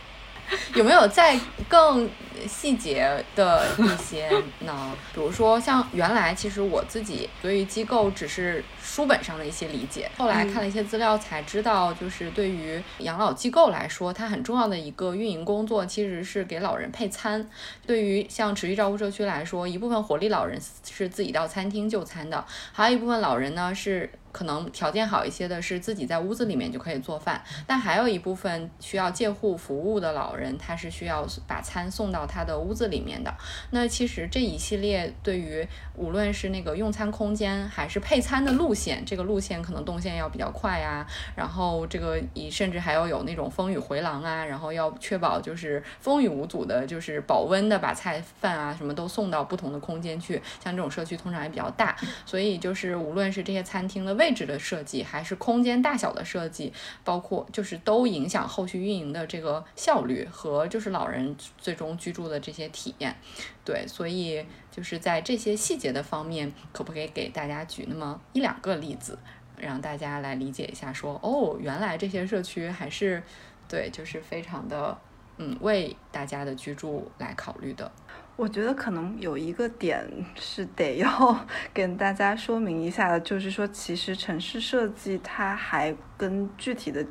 有没有在更细节的一些呢？比如说，像原来其实我自己对于机构只是书本上的一些理解，后来看了一些资料才知道，就是对于养老机构来说，它很重要的一个运营工作其实是给老人配餐。对于像持续照顾社区来说，一部分活力老人是自己到餐厅就餐的，还有一部分老人呢是。可能条件好一些的是自己在屋子里面就可以做饭，但还有一部分需要介护服务的老人，他是需要把餐送到他的屋子里面的。那其实这一系列对于无论是那个用餐空间还是配餐的路线，这个路线可能动线要比较快啊，然后这个以甚至还要有那种风雨回廊啊，然后要确保就是风雨无阻的，就是保温的把菜饭啊什么都送到不同的空间去。像这种社区通常也比较大，所以就是无论是这些餐厅的位。位置的设计还是空间大小的设计，包括就是都影响后续运营的这个效率和就是老人最终居住的这些体验。对，所以就是在这些细节的方面，可不可以给大家举那么一两个例子，让大家来理解一下？说哦，原来这些社区还是对，就是非常的嗯，为大家的居住来考虑的。我觉得可能有一个点是得 要跟大家说明一下的，就是说，其实城市设计它还跟具体的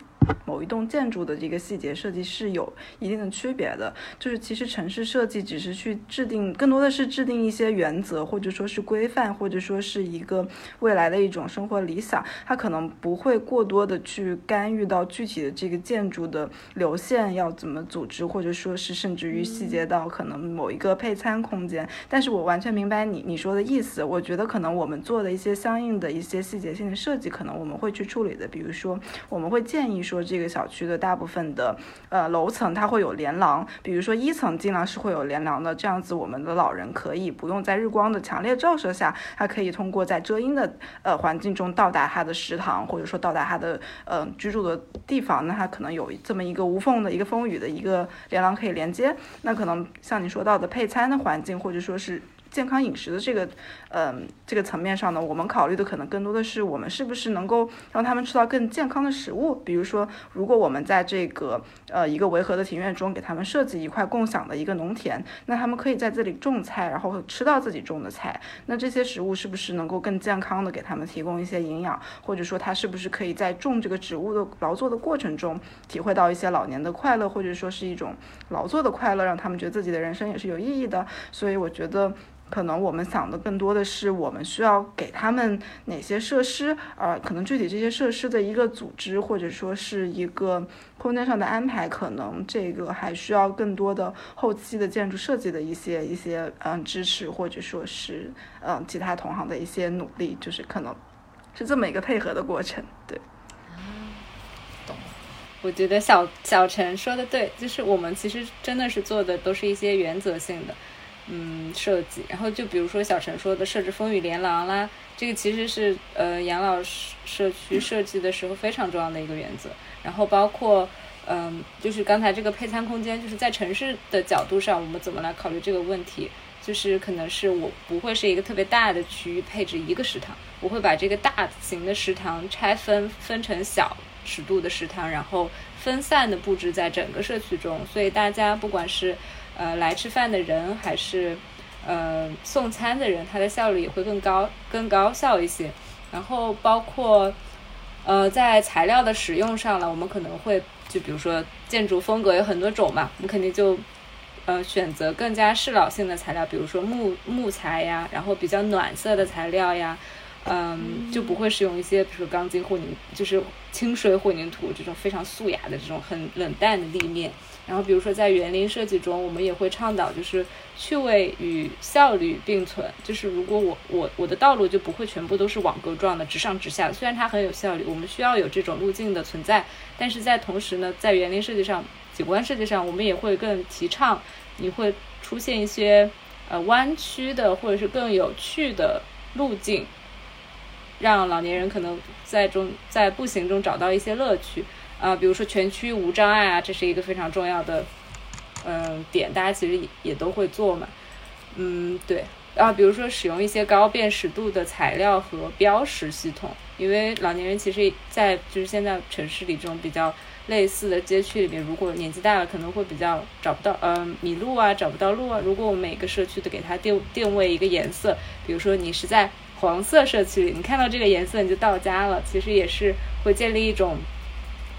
某一栋建筑的这个细节设计是有一定的区别的。就是其实城市设计只是去制定，更多的是制定一些原则，或者说是规范，或者说是一个未来的一种生活理想。它可能不会过多的去干预到具体的这个建筑的流线要怎么组织，或者说是甚至于细节到可能某一个配餐空间。但是我完全明白你你说的意思。我觉得可能我们做的一些相应的一些细节性的设计，可能我们会去处理的。比如说，我们会建议说，说这个小区的大部分的呃楼层它会有连廊，比如说一层尽量是会有连廊的，这样子我们的老人可以不用在日光的强烈照射下，他可以通过在遮阴的呃环境中到达他的食堂，或者说到达他的呃居住的地方。那他可能有这么一个无缝的一个风雨的一个连廊可以连接。那可能像你说到的配餐的环境，或者说是。健康饮食的这个，嗯，这个层面上呢，我们考虑的可能更多的是我们是不是能够让他们吃到更健康的食物。比如说，如果我们在这个呃一个维和的庭院中给他们设计一块共享的一个农田，那他们可以在这里种菜，然后吃到自己种的菜。那这些食物是不是能够更健康的给他们提供一些营养？或者说，他是不是可以在种这个植物的劳作的过程中体会到一些老年的快乐，或者说是一种劳作的快乐，让他们觉得自己的人生也是有意义的？所以我觉得。可能我们想的更多的是，我们需要给他们哪些设施，呃，可能具体这些设施的一个组织，或者说是一个空间上的安排，可能这个还需要更多的后期的建筑设计的一些一些嗯支持，或者说是嗯其他同行的一些努力，就是可能是这么一个配合的过程，对。懂。我觉得小小陈说的对，就是我们其实真的是做的都是一些原则性的。嗯，设计，然后就比如说小陈说的设置风雨连廊啦，这个其实是呃养老社区设计的时候非常重要的一个原则。然后包括嗯，就是刚才这个配餐空间，就是在城市的角度上，我们怎么来考虑这个问题？就是可能是我不会是一个特别大的区域配置一个食堂，我会把这个大型的食堂拆分分成小尺度的食堂，然后分散的布置在整个社区中，所以大家不管是呃，来吃饭的人还是呃送餐的人，他的效率也会更高、更高效一些。然后包括呃在材料的使用上了，我们可能会就比如说建筑风格有很多种嘛，我们肯定就呃选择更加适老性的材料，比如说木木材呀，然后比较暖色的材料呀，嗯，就不会使用一些比如说钢筋混凝，就是清水混凝土这种非常素雅的这种很冷淡的立面。然后，比如说在园林设计中，我们也会倡导就是趣味与效率并存。就是如果我我我的道路就不会全部都是网格状的直上直下，虽然它很有效率，我们需要有这种路径的存在。但是在同时呢，在园林设计上、景观设计上，我们也会更提倡你会出现一些呃弯曲的或者是更有趣的路径，让老年人可能在中在步行中找到一些乐趣。啊，比如说全区无障碍啊，这是一个非常重要的嗯点，大家其实也也都会做嘛。嗯，对。啊，比如说使用一些高辨识度的材料和标识系统，因为老年人其实，在就是现在城市里这种比较类似的街区里面，如果年纪大了，可能会比较找不到，嗯，迷路啊，找不到路啊。如果我们每个社区都给它定定位一个颜色，比如说你是在黄色社区里，你看到这个颜色你就到家了，其实也是会建立一种。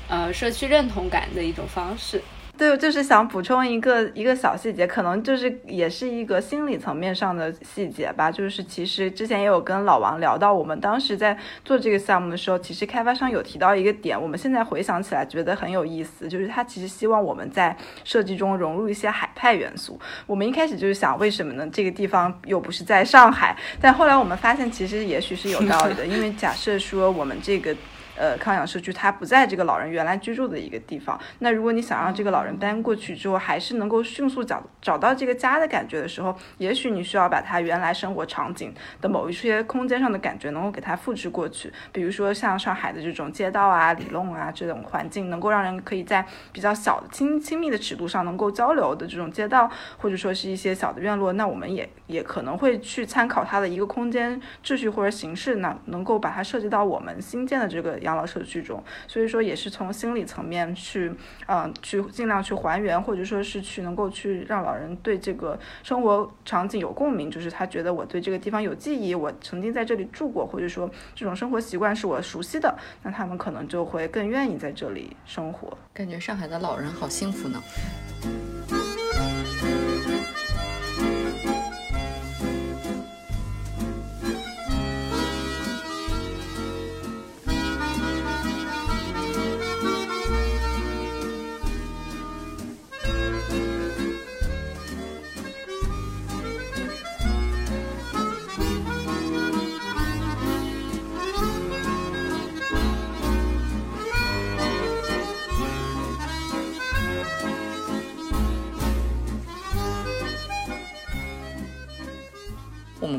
呃，社区认同感的一种方式。对，就是想补充一个一个小细节，可能就是也是一个心理层面上的细节吧。就是其实之前也有跟老王聊到，我们当时在做这个项目的时候，其实开发商有提到一个点，我们现在回想起来觉得很有意思，就是他其实希望我们在设计中融入一些海派元素。我们一开始就是想，为什么呢？这个地方又不是在上海，但后来我们发现，其实也许是有道理的，因为假设说我们这个。呃，康养社区它不在这个老人原来居住的一个地方。那如果你想让这个老人搬过去之后，还是能够迅速找找到这个家的感觉的时候，也许你需要把他原来生活场景的某一些空间上的感觉能够给它复制过去。比如说像上海的这种街道啊、里弄啊这种环境，能够让人可以在比较小的亲亲密的尺度上能够交流的这种街道，或者说是一些小的院落，那我们也也可能会去参考它的一个空间秩序或者形式，那能够把它设计到我们新建的这个。养老社区中，所以说也是从心理层面去，嗯，去尽量去还原，或者说是去能够去让老人对这个生活场景有共鸣，就是他觉得我对这个地方有记忆，我曾经在这里住过，或者说这种生活习惯是我熟悉的，那他们可能就会更愿意在这里生活。感觉上海的老人好幸福呢。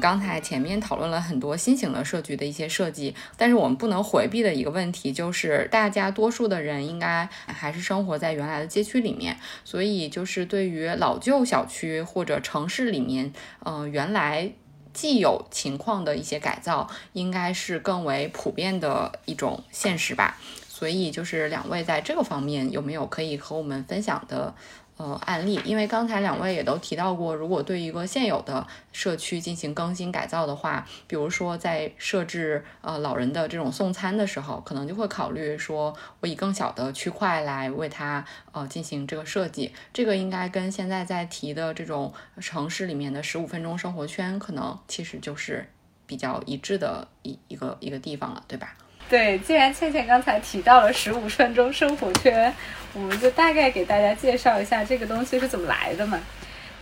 刚才前面讨论了很多新型的社区的一些设计，但是我们不能回避的一个问题就是，大家多数的人应该还是生活在原来的街区里面，所以就是对于老旧小区或者城市里面，嗯，原来既有情况的一些改造，应该是更为普遍的一种现实吧。所以就是两位在这个方面有没有可以和我们分享的？呃，案例，因为刚才两位也都提到过，如果对一个现有的社区进行更新改造的话，比如说在设置呃老人的这种送餐的时候，可能就会考虑说，我以更小的区块来为它呃进行这个设计，这个应该跟现在在提的这种城市里面的十五分钟生活圈，可能其实就是比较一致的一一个一个地方了，对吧？对，既然倩倩刚才提到了十五分钟生活圈，我们就大概给大家介绍一下这个东西是怎么来的嘛。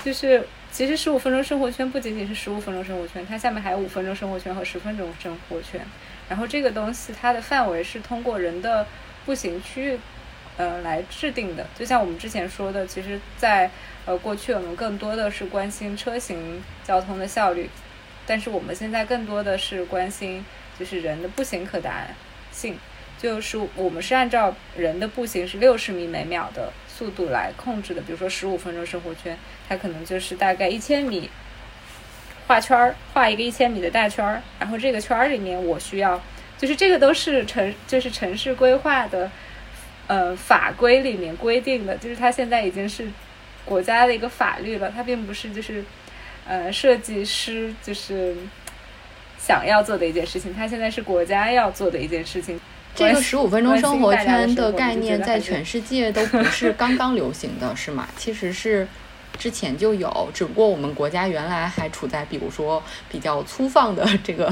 就是其实十五分钟生活圈不仅仅是十五分钟生活圈，它下面还有五分钟生活圈和十分钟生活圈。然后这个东西它的范围是通过人的步行区域，呃来制定的。就像我们之前说的，其实，在呃过去我们更多的是关心车行交通的效率，但是我们现在更多的是关心。就是人的步行可达性，就是我们是按照人的步行是六十米每秒的速度来控制的。比如说十五分钟生活圈，它可能就是大概一千米画圈儿，画一个一千米的大圈儿，然后这个圈儿里面我需要，就是这个都是城，就是城市规划的呃法规里面规定的，就是它现在已经是国家的一个法律了，它并不是就是呃设计师就是。想要做的一件事情，它现在是国家要做的一件事情。这个十五分钟生活圈的概念在全世界都不是刚刚流行的，是吗？其实是之前就有，只不过我们国家原来还处在比如说比较粗放的这个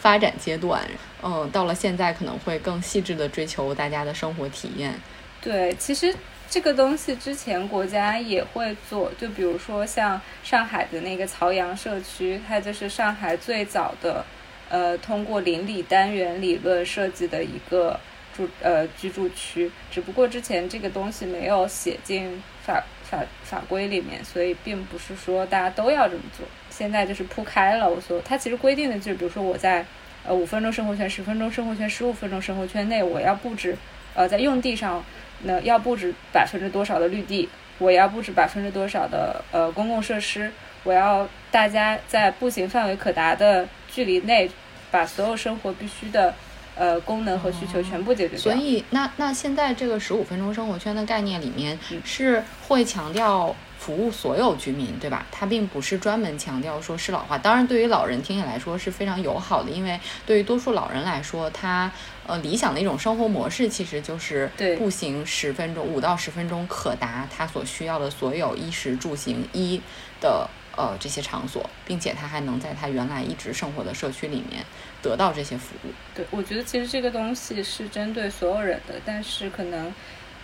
发展阶段。嗯，到了现在可能会更细致的追求大家的生活体验。对，其实。这个东西之前国家也会做，就比如说像上海的那个曹杨社区，它就是上海最早的，呃，通过邻里单元理论设计的一个住呃居住区。只不过之前这个东西没有写进法法法规里面，所以并不是说大家都要这么做。现在就是铺开了，我说它其实规定的就是，比如说我在呃五分钟生活圈、十分钟生活圈、十五分钟生活圈内，我要布置呃在用地上。那要布置百分之多少的绿地？我要布置百分之多少的呃公共设施？我要大家在步行范围可达的距离内，把所有生活必须的呃功能和需求全部解决掉。所以，那那现在这个十五分钟生活圈的概念里面是会强调。服务所有居民，对吧？它并不是专门强调说适老化。当然，对于老人听起来说是非常友好的，因为对于多数老人来说，他呃理想的一种生活模式其实就是步行十分钟，五到十分钟可达他所需要的所有衣食住行一的呃这些场所，并且他还能在他原来一直生活的社区里面得到这些服务。对，我觉得其实这个东西是针对所有人的，但是可能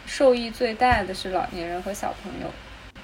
受益最大的是老年人和小朋友。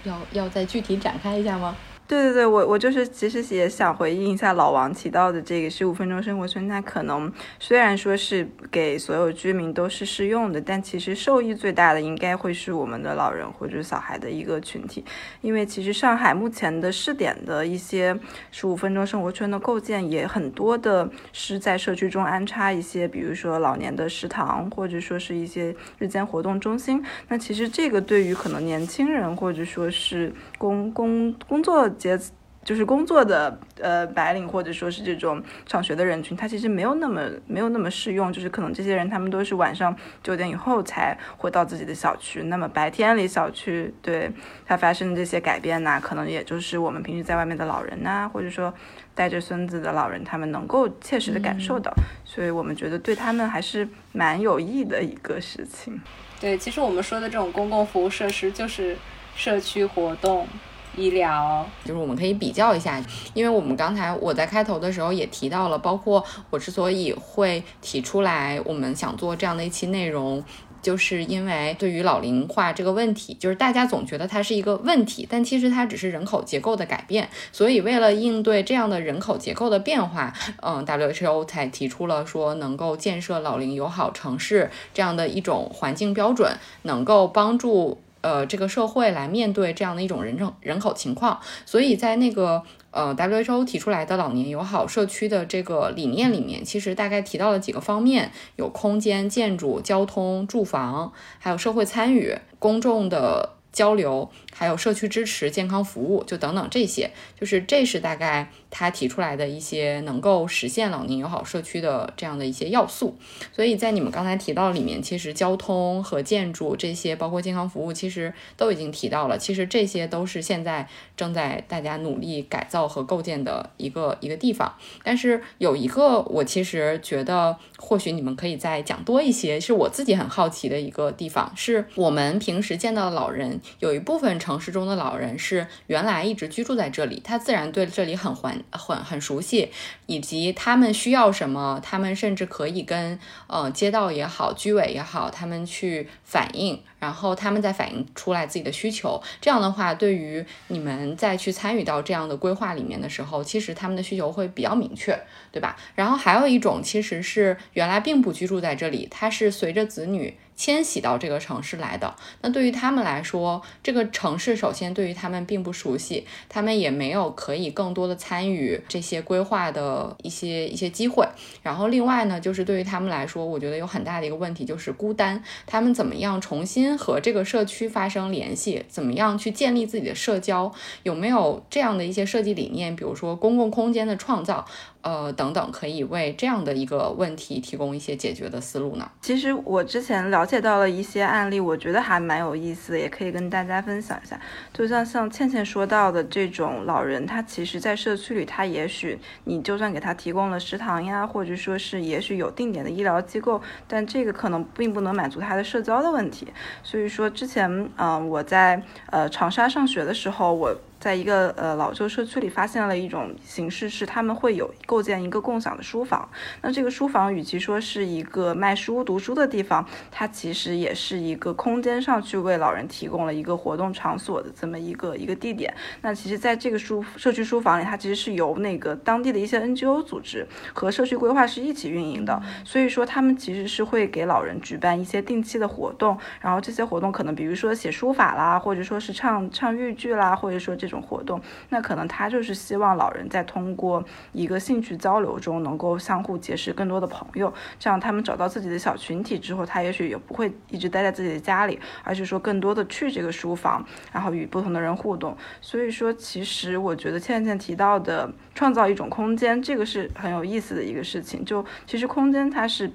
要要再具体展开一下吗？对对对，我我就是其实也想回应一下老王提到的这个十五分钟生活圈，它可能虽然说是给所有居民都是适用的，但其实受益最大的应该会是我们的老人或者小孩的一个群体，因为其实上海目前的试点的一些十五分钟生活圈的构建也很多的是在社区中安插一些，比如说老年的食堂或者说是一些日间活动中心，那其实这个对于可能年轻人或者说是工工工作。阶就是工作的呃白领或者说是这种上学的人群，他其实没有那么没有那么适用，就是可能这些人他们都是晚上九点以后才回到自己的小区，那么白天里小区对他发生的这些改变呢，可能也就是我们平时在外面的老人呐，或者说带着孙子的老人，他们能够切实的感受到，所以我们觉得对他们还是蛮有益的一个事情。对，其实我们说的这种公共服务设施就是社区活动。医疗就是我们可以比较一下，因为我们刚才我在开头的时候也提到了，包括我之所以会提出来，我们想做这样的一期内容，就是因为对于老龄化这个问题，就是大家总觉得它是一个问题，但其实它只是人口结构的改变。所以为了应对这样的人口结构的变化，嗯，WHO 才提出了说能够建设老龄友好城市这样的一种环境标准，能够帮助。呃，这个社会来面对这样的一种人种人口情况，所以在那个呃 WHO 提出来的老年友好社区的这个理念里面，其实大概提到了几个方面，有空间、建筑、交通、住房，还有社会参与、公众的交流。还有社区支持、健康服务，就等等这些，就是这是大概他提出来的一些能够实现老年友好社区的这样的一些要素。所以在你们刚才提到里面，其实交通和建筑这些，包括健康服务，其实都已经提到了。其实这些都是现在正在大家努力改造和构建的一个一个地方。但是有一个，我其实觉得或许你们可以再讲多一些，是我自己很好奇的一个地方，是我们平时见到的老人有一部分。城市中的老人是原来一直居住在这里，他自然对这里很环很很熟悉，以及他们需要什么，他们甚至可以跟呃街道也好，居委也好，他们去反映。然后他们再反映出来自己的需求，这样的话，对于你们再去参与到这样的规划里面的时候，其实他们的需求会比较明确，对吧？然后还有一种其实是原来并不居住在这里，他是随着子女迁徙到这个城市来的。那对于他们来说，这个城市首先对于他们并不熟悉，他们也没有可以更多的参与这些规划的一些一些机会。然后另外呢，就是对于他们来说，我觉得有很大的一个问题就是孤单，他们怎么样重新。和这个社区发生联系，怎么样去建立自己的社交？有没有这样的一些设计理念？比如说公共空间的创造。呃，等等，可以为这样的一个问题提供一些解决的思路呢？其实我之前了解到了一些案例，我觉得还蛮有意思的，也可以跟大家分享一下。就像像倩倩说到的这种老人，他其实，在社区里，他也许你就算给他提供了食堂呀，或者说是也许有定点的医疗机构，但这个可能并不能满足他的社交的问题。所以说，之前嗯，我在呃长沙上学的时候，我。在一个呃老旧社区里，发现了一种形式，是他们会有构建一个共享的书房。那这个书房与其说是一个卖书读书的地方，它其实也是一个空间上去为老人提供了一个活动场所的这么一个一个地点。那其实，在这个书社区书房里，它其实是由那个当地的一些 NGO 组织和社区规划师一起运营的。所以说，他们其实是会给老人举办一些定期的活动，然后这些活动可能比如说写书法啦，或者说是唱唱豫剧啦，或者说这种。活动，那可能他就是希望老人在通过一个兴趣交流中，能够相互结识更多的朋友，这样他们找到自己的小群体之后，他也许也不会一直待在自己的家里，而是说更多的去这个书房，然后与不同的人互动。所以说，其实我觉得倩倩提到的创造一种空间，这个是很有意思的一个事情。就其实空间它是。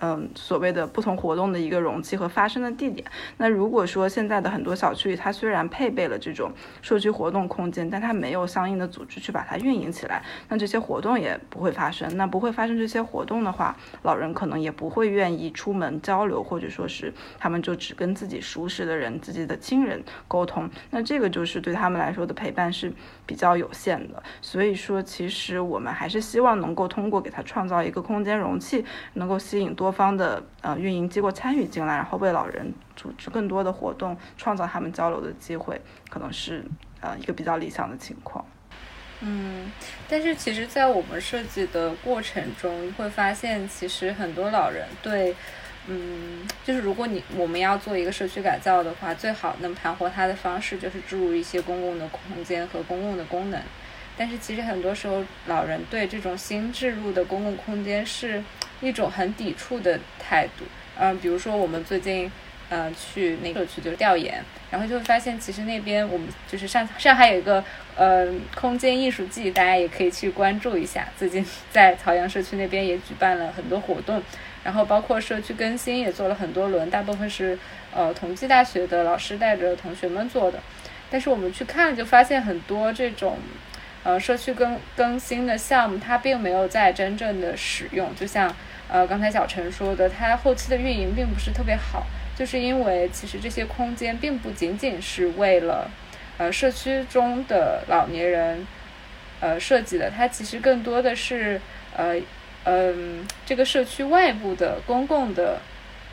嗯，所谓的不同活动的一个容器和发生的地点。那如果说现在的很多小区里，它虽然配备了这种社区活动空间，但它没有相应的组织去把它运营起来，那这些活动也不会发生。那不会发生这些活动的话，老人可能也不会愿意出门交流，或者说是他们就只跟自己熟识的人、自己的亲人沟通。那这个就是对他们来说的陪伴是比较有限的。所以说，其实我们还是希望能够通过给他创造一个空间容器，能够吸引多。方的呃运营机构参与进来，然后为老人组织更多的活动，创造他们交流的机会，可能是呃一个比较理想的情况。嗯，但是其实，在我们设计的过程中，会发现其实很多老人对，嗯，就是如果你我们要做一个社区改造的话，最好能盘活它的方式就是注入一些公共的空间和公共的功能。但是其实很多时候，老人对这种新置入的公共空间是。一种很抵触的态度，嗯，比如说我们最近呃，去那个去就是调研，然后就会发现，其实那边我们就是上上海有一个呃空间艺术季，大家也可以去关注一下。最近在曹阳社区那边也举办了很多活动，然后包括社区更新也做了很多轮，大部分是呃同济大学的老师带着同学们做的。但是我们去看就发现很多这种呃社区更更新的项目，它并没有在真正的使用。就像呃刚才小陈说的，它后期的运营并不是特别好。就是因为其实这些空间并不仅仅是为了，呃，社区中的老年人，呃，设计的，它其实更多的是，呃，嗯，这个社区外部的公共的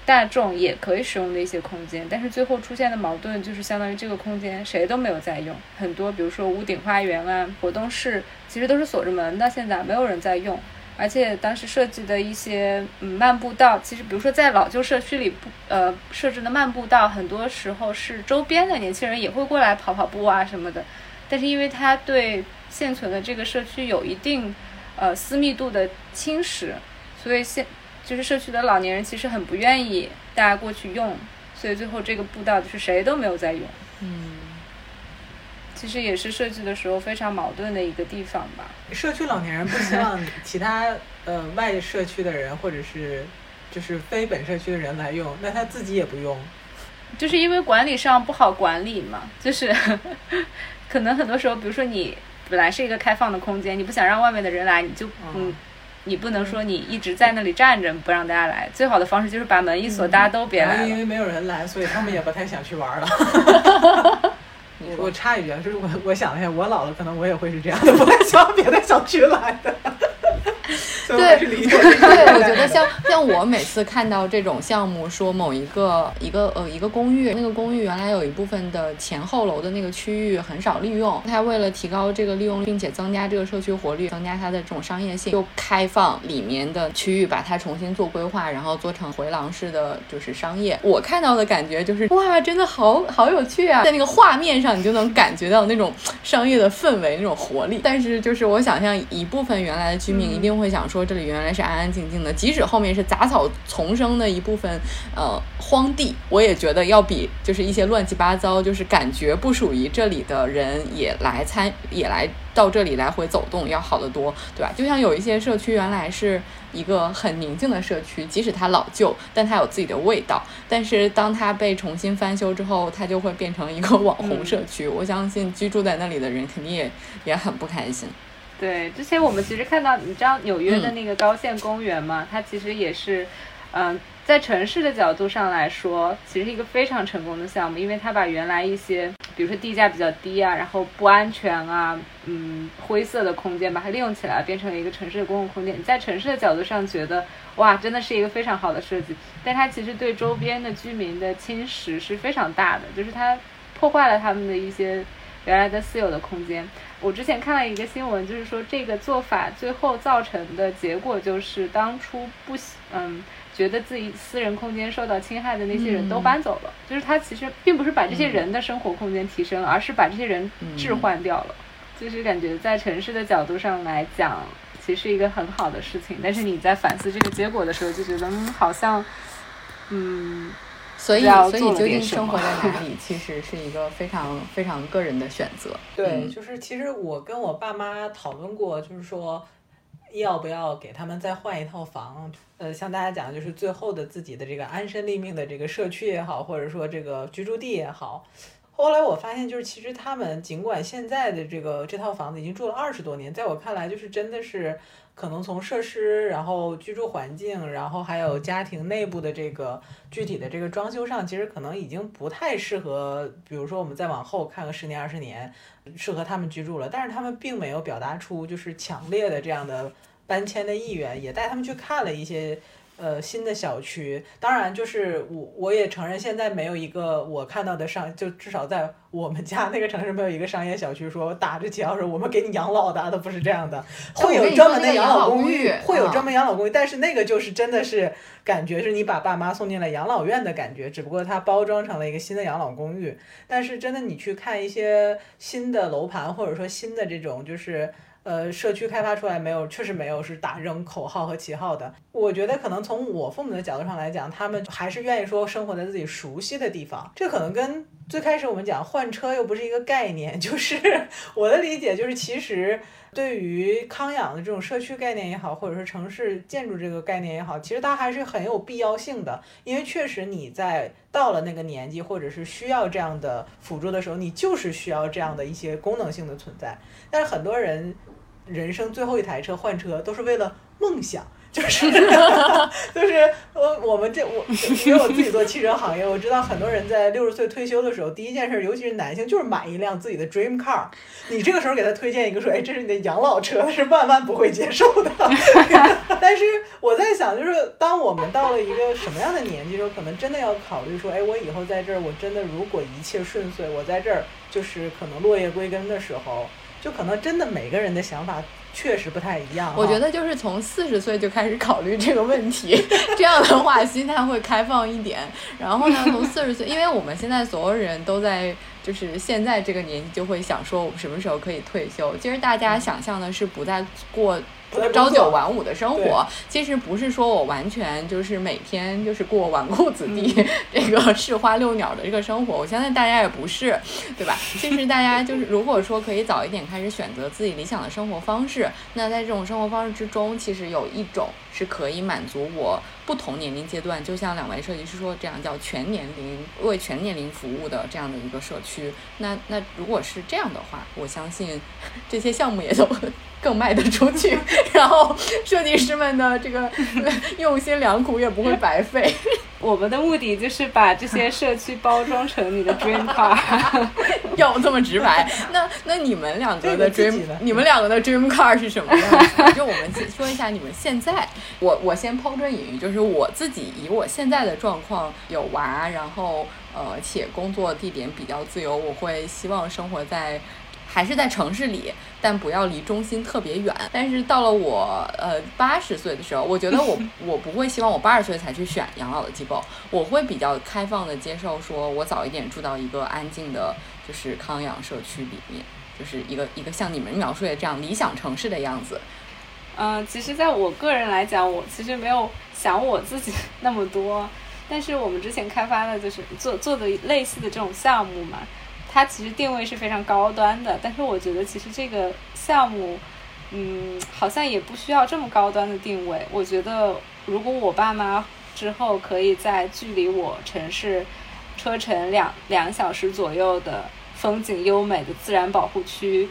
大众也可以使用的一些空间。但是最后出现的矛盾就是，相当于这个空间谁都没有在用，很多比如说屋顶花园啊、活动室，其实都是锁着门的，现在没有人在用。而且当时设计的一些嗯漫步道，其实比如说在老旧社区里不呃设置的漫步道，很多时候是周边的年轻人也会过来跑跑步啊什么的。但是因为它对现存的这个社区有一定呃私密度的侵蚀，所以现就是社区的老年人其实很不愿意大家过去用，所以最后这个步道就是谁都没有在用。嗯。其实也是设计的时候非常矛盾的一个地方吧。社区老年人不希望其他呃外社区的人或者是就是非本社区的人来用，那他自己也不用，就是因为管理上不好管理嘛。就是 可能很多时候，比如说你本来是一个开放的空间，你不想让外面的人来，你就嗯，你不能说你一直在那里站着不让大家来。最好的方式就是把门一锁，大家都别来。因为没有人来，所以他们也不太想去玩了。我插一句啊，就是我我想了一下，我老了可能我也会是这样的，不太希望别的小区来的。对，对，我觉得像像我每次看到这种项目，说某一个一个呃一个公寓，那个公寓原来有一部分的前后楼的那个区域很少利用，它为了提高这个利用率，并且增加这个社区活力，增加它的这种商业性，就开放里面的区域，把它重新做规划，然后做成回廊式的就是商业。我看到的感觉就是哇，真的好好有趣啊，在那个画面上你就能感觉到那种商业的氛围，那种活力。但是就是我想象一部分原来的居民一定会想说。这里原来是安安静静的，即使后面是杂草丛生的一部分，呃，荒地，我也觉得要比就是一些乱七八糟，就是感觉不属于这里的人也来参，也来到这里来回走动要好得多，对吧？就像有一些社区原来是一个很宁静的社区，即使它老旧，但它有自己的味道。但是当它被重新翻修之后，它就会变成一个网红社区。我相信居住在那里的人肯定也也很不开心。对，之前我们其实看到，你知道纽约的那个高线公园吗？它其实也是，嗯，在城市的角度上来说，其实一个非常成功的项目，因为它把原来一些，比如说地价比较低啊，然后不安全啊，嗯，灰色的空间把它利用起来，变成了一个城市的公共空间。你在城市的角度上觉得，哇，真的是一个非常好的设计，但它其实对周边的居民的侵蚀是非常大的，就是它破坏了他们的一些原来的私有的空间。我之前看了一个新闻，就是说这个做法最后造成的结果就是当初不嗯觉得自己私人空间受到侵害的那些人都搬走了，就是他其实并不是把这些人的生活空间提升了，而是把这些人置换掉了。就是感觉在城市的角度上来讲，其实是一个很好的事情，但是你在反思这个结果的时候，就觉得嗯好像嗯。所以，所以究竟生活在哪里，其实是一个非常非常个人的选择。对，就是其实我跟我爸妈讨论过，就是说要不要给他们再换一套房。呃，像大家讲，就是最后的自己的这个安身立命的这个社区也好，或者说这个居住地也好。后来我发现，就是其实他们尽管现在的这个这套房子已经住了二十多年，在我看来，就是真的是。可能从设施，然后居住环境，然后还有家庭内部的这个具体的这个装修上，其实可能已经不太适合。比如说，我们再往后看个十年、二十年，适合他们居住了。但是他们并没有表达出就是强烈的这样的搬迁的意愿，也带他们去看了一些。呃，新的小区，当然就是我我也承认，现在没有一个我看到的商，就至少在我们家那个城市没有一个商业小区说打着旗号说我们给你养老的，都不是这样的。会有专门的养老公寓，会有专门养老公寓，但是那个就是真的是感觉是你把爸妈送进了养老院的感觉，只不过它包装成了一个新的养老公寓。但是真的你去看一些新的楼盘，或者说新的这种就是。呃，社区开发出来没有？确实没有，是打扔口号和旗号的。我觉得可能从我父母的角度上来讲，他们还是愿意说生活在自己熟悉的地方。这可能跟最开始我们讲换车又不是一个概念。就是 我的理解，就是其实对于康养的这种社区概念也好，或者说城市建筑这个概念也好，其实它还是很有必要性的。因为确实你在到了那个年纪，或者是需要这样的辅助的时候，你就是需要这样的一些功能性的存在。但是很多人。人生最后一台车换车都是为了梦想，就是 就是我我们这我因为我自己做汽车行业，我知道很多人在六十岁退休的时候，第一件事，尤其是男性，就是买一辆自己的 dream car。你这个时候给他推荐一个说，哎，这是你的养老车，他是万万不会接受的。但是我在想，就是当我们到了一个什么样的年纪时候，可能真的要考虑说，哎，我以后在这儿，我真的如果一切顺遂，我在这儿就是可能落叶归根的时候。就可能真的每个人的想法确实不太一样。我觉得就是从四十岁就开始考虑这个问题，这样的话心态会开放一点。然后呢，从四十岁，因为我们现在所有人都在就是现在这个年纪就会想说我们什么时候可以退休。其实大家想象的是不再过。朝九晚五的生活，其实不是说我完全就是每天就是过纨绔子弟 这个市花遛鸟的这个生活。我相信大家也不是，对吧？其实大家就是 如果说可以早一点开始选择自己理想的生活方式，那在这种生活方式之中，其实有一种是可以满足我不同年龄阶段，就像两位设计师说这样叫全年龄为全年龄服务的这样的一个社区。那那如果是这样的话，我相信这些项目也都。更卖得出去，然后设计师们的这个 用心良苦也不会白费。我们的目的就是把这些社区包装成你的 dream car，要不这么直白？那那你们两个的 dream，你们两个的 dream car 是什么样？就我们说一下你们现在，我我先抛砖引玉，就是我自己以我现在的状况有娃，然后呃且工作地点比较自由，我会希望生活在。还是在城市里，但不要离中心特别远。但是到了我呃八十岁的时候，我觉得我 我不会希望我八十岁才去选养老的机构，我会比较开放的接受，说我早一点住到一个安静的，就是康养社区里面，就是一个一个像你们描述的这样理想城市的样子。嗯，其实在我个人来讲，我其实没有想我自己那么多，但是我们之前开发的就是做做的类似的这种项目嘛。它其实定位是非常高端的，但是我觉得其实这个项目，嗯，好像也不需要这么高端的定位。我觉得如果我爸妈之后可以在距离我城市车程两两小时左右的风景优美的自然保护区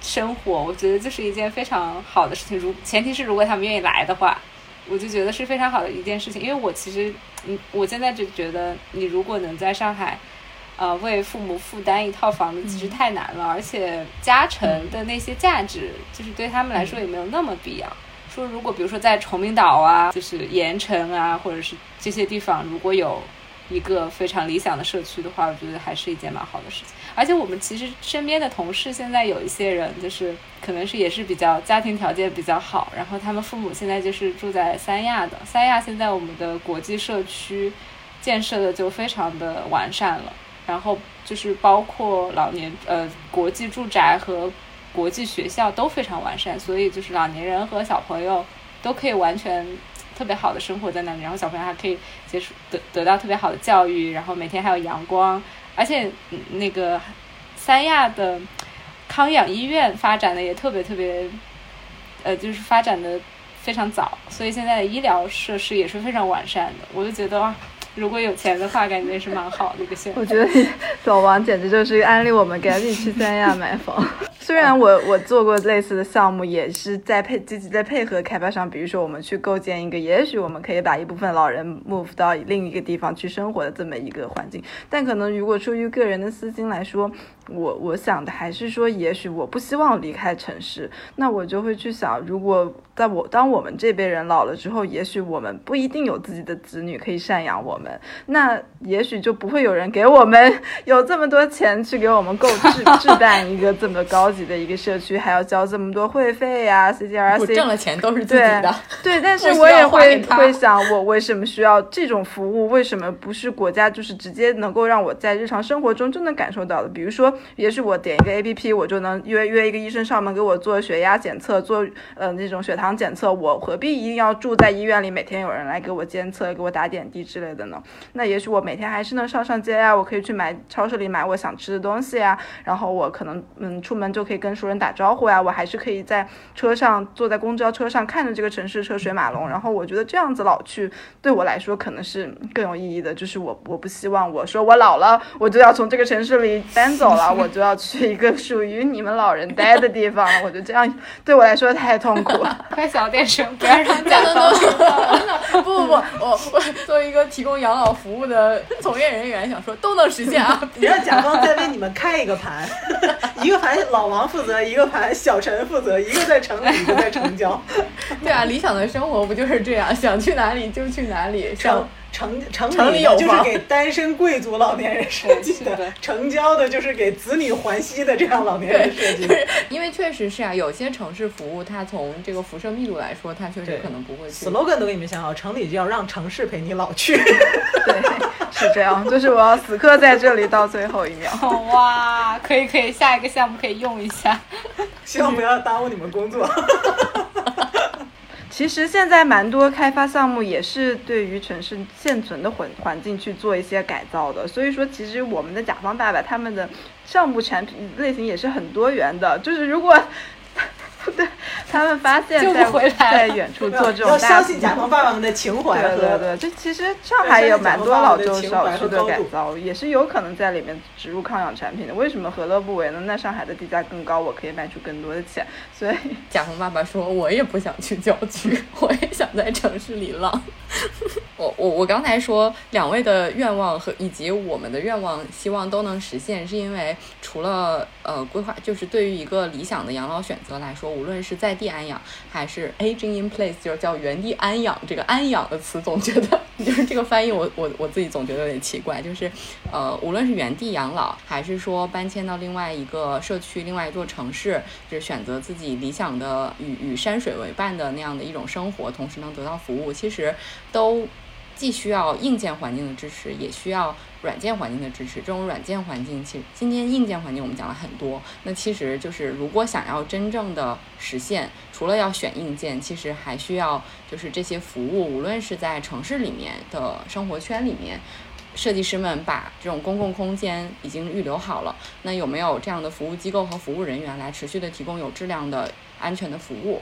生活，我觉得这是一件非常好的事情。如前提是如果他们愿意来的话，我就觉得是非常好的一件事情。因为我其实，嗯，我现在就觉得你如果能在上海。呃，为父母负担一套房子其实太难了，而且加成的那些价值，就是对他们来说也没有那么必要。说如果比如说在崇明岛啊，就是盐城啊，或者是这些地方，如果有一个非常理想的社区的话，我觉得还是一件蛮好的事情。而且我们其实身边的同事现在有一些人，就是可能是也是比较家庭条件比较好，然后他们父母现在就是住在三亚的。三亚现在我们的国际社区建设的就非常的完善了。然后就是包括老年呃国际住宅和国际学校都非常完善，所以就是老年人和小朋友都可以完全特别好的生活在那里，然后小朋友还可以接触得得到特别好的教育，然后每天还有阳光，而且那个三亚的康养医院发展的也特别特别，呃就是发展的非常早，所以现在的医疗设施也是非常完善的，我就觉得哇。如果有钱的话，感觉也是蛮好的一个选择。我觉得老王简直就是安利我们赶紧去三亚买房。虽然我我做过类似的项目，也是在配积极在配合开发商，比如说我们去构建一个，也许我们可以把一部分老人 move 到另一个地方去生活的这么一个环境。但可能如果出于个人的私心来说，我我想的还是说，也许我不希望离开城市，那我就会去想，如果在我当我们这辈人老了之后，也许我们不一定有自己的子女可以赡养我们，那也许就不会有人给我们有这么多钱去给我们购置 置办一个这么高。级的一个社区，还要交这么多会费呀，CGRC 我挣了钱都是自己的。对，但 是我也会会想，我为什么需要这种服务？为什么不是国家就是直接能够让我在日常生活中就能感受到的？比如说，也许我点一个 APP，我就能约约一个医生上门给我做血压检测，做呃那种血糖检测，我何必一定要住在医院里，每天有人来给我监测、给我打点滴之类的呢？那也许我每天还是能上上街呀，我可以去买超市里买我想吃的东西呀，然后我可能嗯出门就可以跟熟人打招呼呀，我还是可以在车上坐在公交车上看着这个城市车水马龙，然后我觉得这样子老去对我来说可能是更有意义的，就是我我不希望我说我老了我就要从这个城市里搬走了，我就要去一个属于你们老人待的地方了，我觉得这样对我来说太痛苦了。快小点声，不要让甲能方不不不，我我作为一个提供养老服务的从业人员，想说都能实现啊。你让甲方再为你们开一个盘，一个盘老王负责，一个盘小陈负责，一个在城里，一个在城郊。对啊，理想的生活不就是这样，想去哪里就去哪里，城像城城城里里的就是给单身贵族老年人设计的 城郊的就是给子女还息的这样老年人设计的。因为确实是啊，有些城市服务它从这个辐射密度来说，它确实可能不会去。slogan 都给你们想好，城里就要让城市陪你老去。对，是这样，就是我要死磕在这里到最后一秒。哇，可以可以，下一个项目可以用一下。希望不要耽误你们工作。其实现在蛮多开发项目也是对于城市现存的环环境去做一些改造的，所以说其实我们的甲方爸爸他们的项目产品类型也是很多元的，就是如果 对他们发现在回来在远处做这种大相信甲方爸爸们的情怀对对对，这其实上海有蛮多老旧小区的改造，也是有可能在里面植入抗氧产品的。为什么何乐不为呢？那上海的地价更高，我可以卖出更多的钱，所以甲方爸爸说：“我也不想去郊区，我也想在城市里浪。我”我我刚才说两位的愿望和以及我们的愿望，希望都能实现，是因为除了呃规划，就是对于一个理想的养老选择来说，无论是在地安养还是 aging in place，就是叫原地安养，这个安养的词总觉得 就是这个翻译我，我我自己总觉得有点奇怪，就是呃无论是原地养老，还是说搬迁到另外一个社区、另外一座城市，就是选择自己理想的与与山水为伴的那样的一种生活，同时能得到服务，其实都既需要硬件环境的支持，也需要软件环境的支持。这种软件环境，其实今天硬件环境我们讲了很多，那其实就是如果想要真正的实现，除了要选硬件，其实还需要就是这些服务，无论是在城市里面的生活圈里面。设计师们把这种公共空间已经预留好了，那有没有这样的服务机构和服务人员来持续的提供有质量的、安全的服务？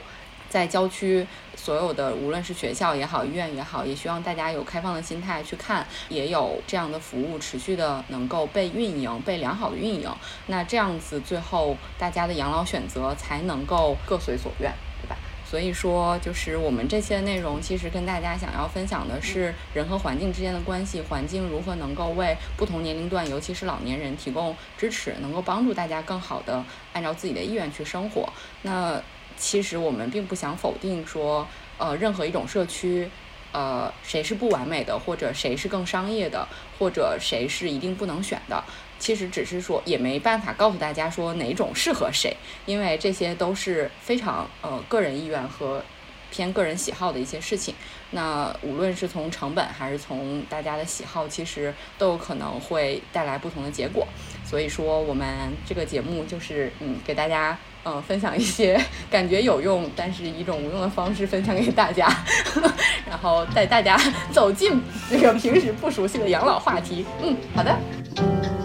在郊区，所有的无论是学校也好，医院也好，也希望大家有开放的心态去看，也有这样的服务持续的能够被运营、被良好的运营。那这样子，最后大家的养老选择才能够各随所愿，对吧？所以说，就是我们这些内容，其实跟大家想要分享的是人和环境之间的关系，环境如何能够为不同年龄段，尤其是老年人提供支持，能够帮助大家更好的按照自己的意愿去生活。那其实我们并不想否定说，呃，任何一种社区。呃，谁是不完美的，或者谁是更商业的，或者谁是一定不能选的，其实只是说，也没办法告诉大家说哪种适合谁，因为这些都是非常呃个人意愿和偏个人喜好的一些事情。那无论是从成本还是从大家的喜好，其实都有可能会带来不同的结果。所以说，我们这个节目就是嗯，给大家嗯分享一些感觉有用，但是一种无用的方式分享给大家，然后带大家走进这个平时不熟悉的养老话题。嗯，好的。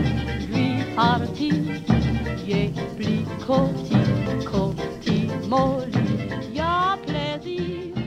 Ég blík og tík og tímóli, já pleði.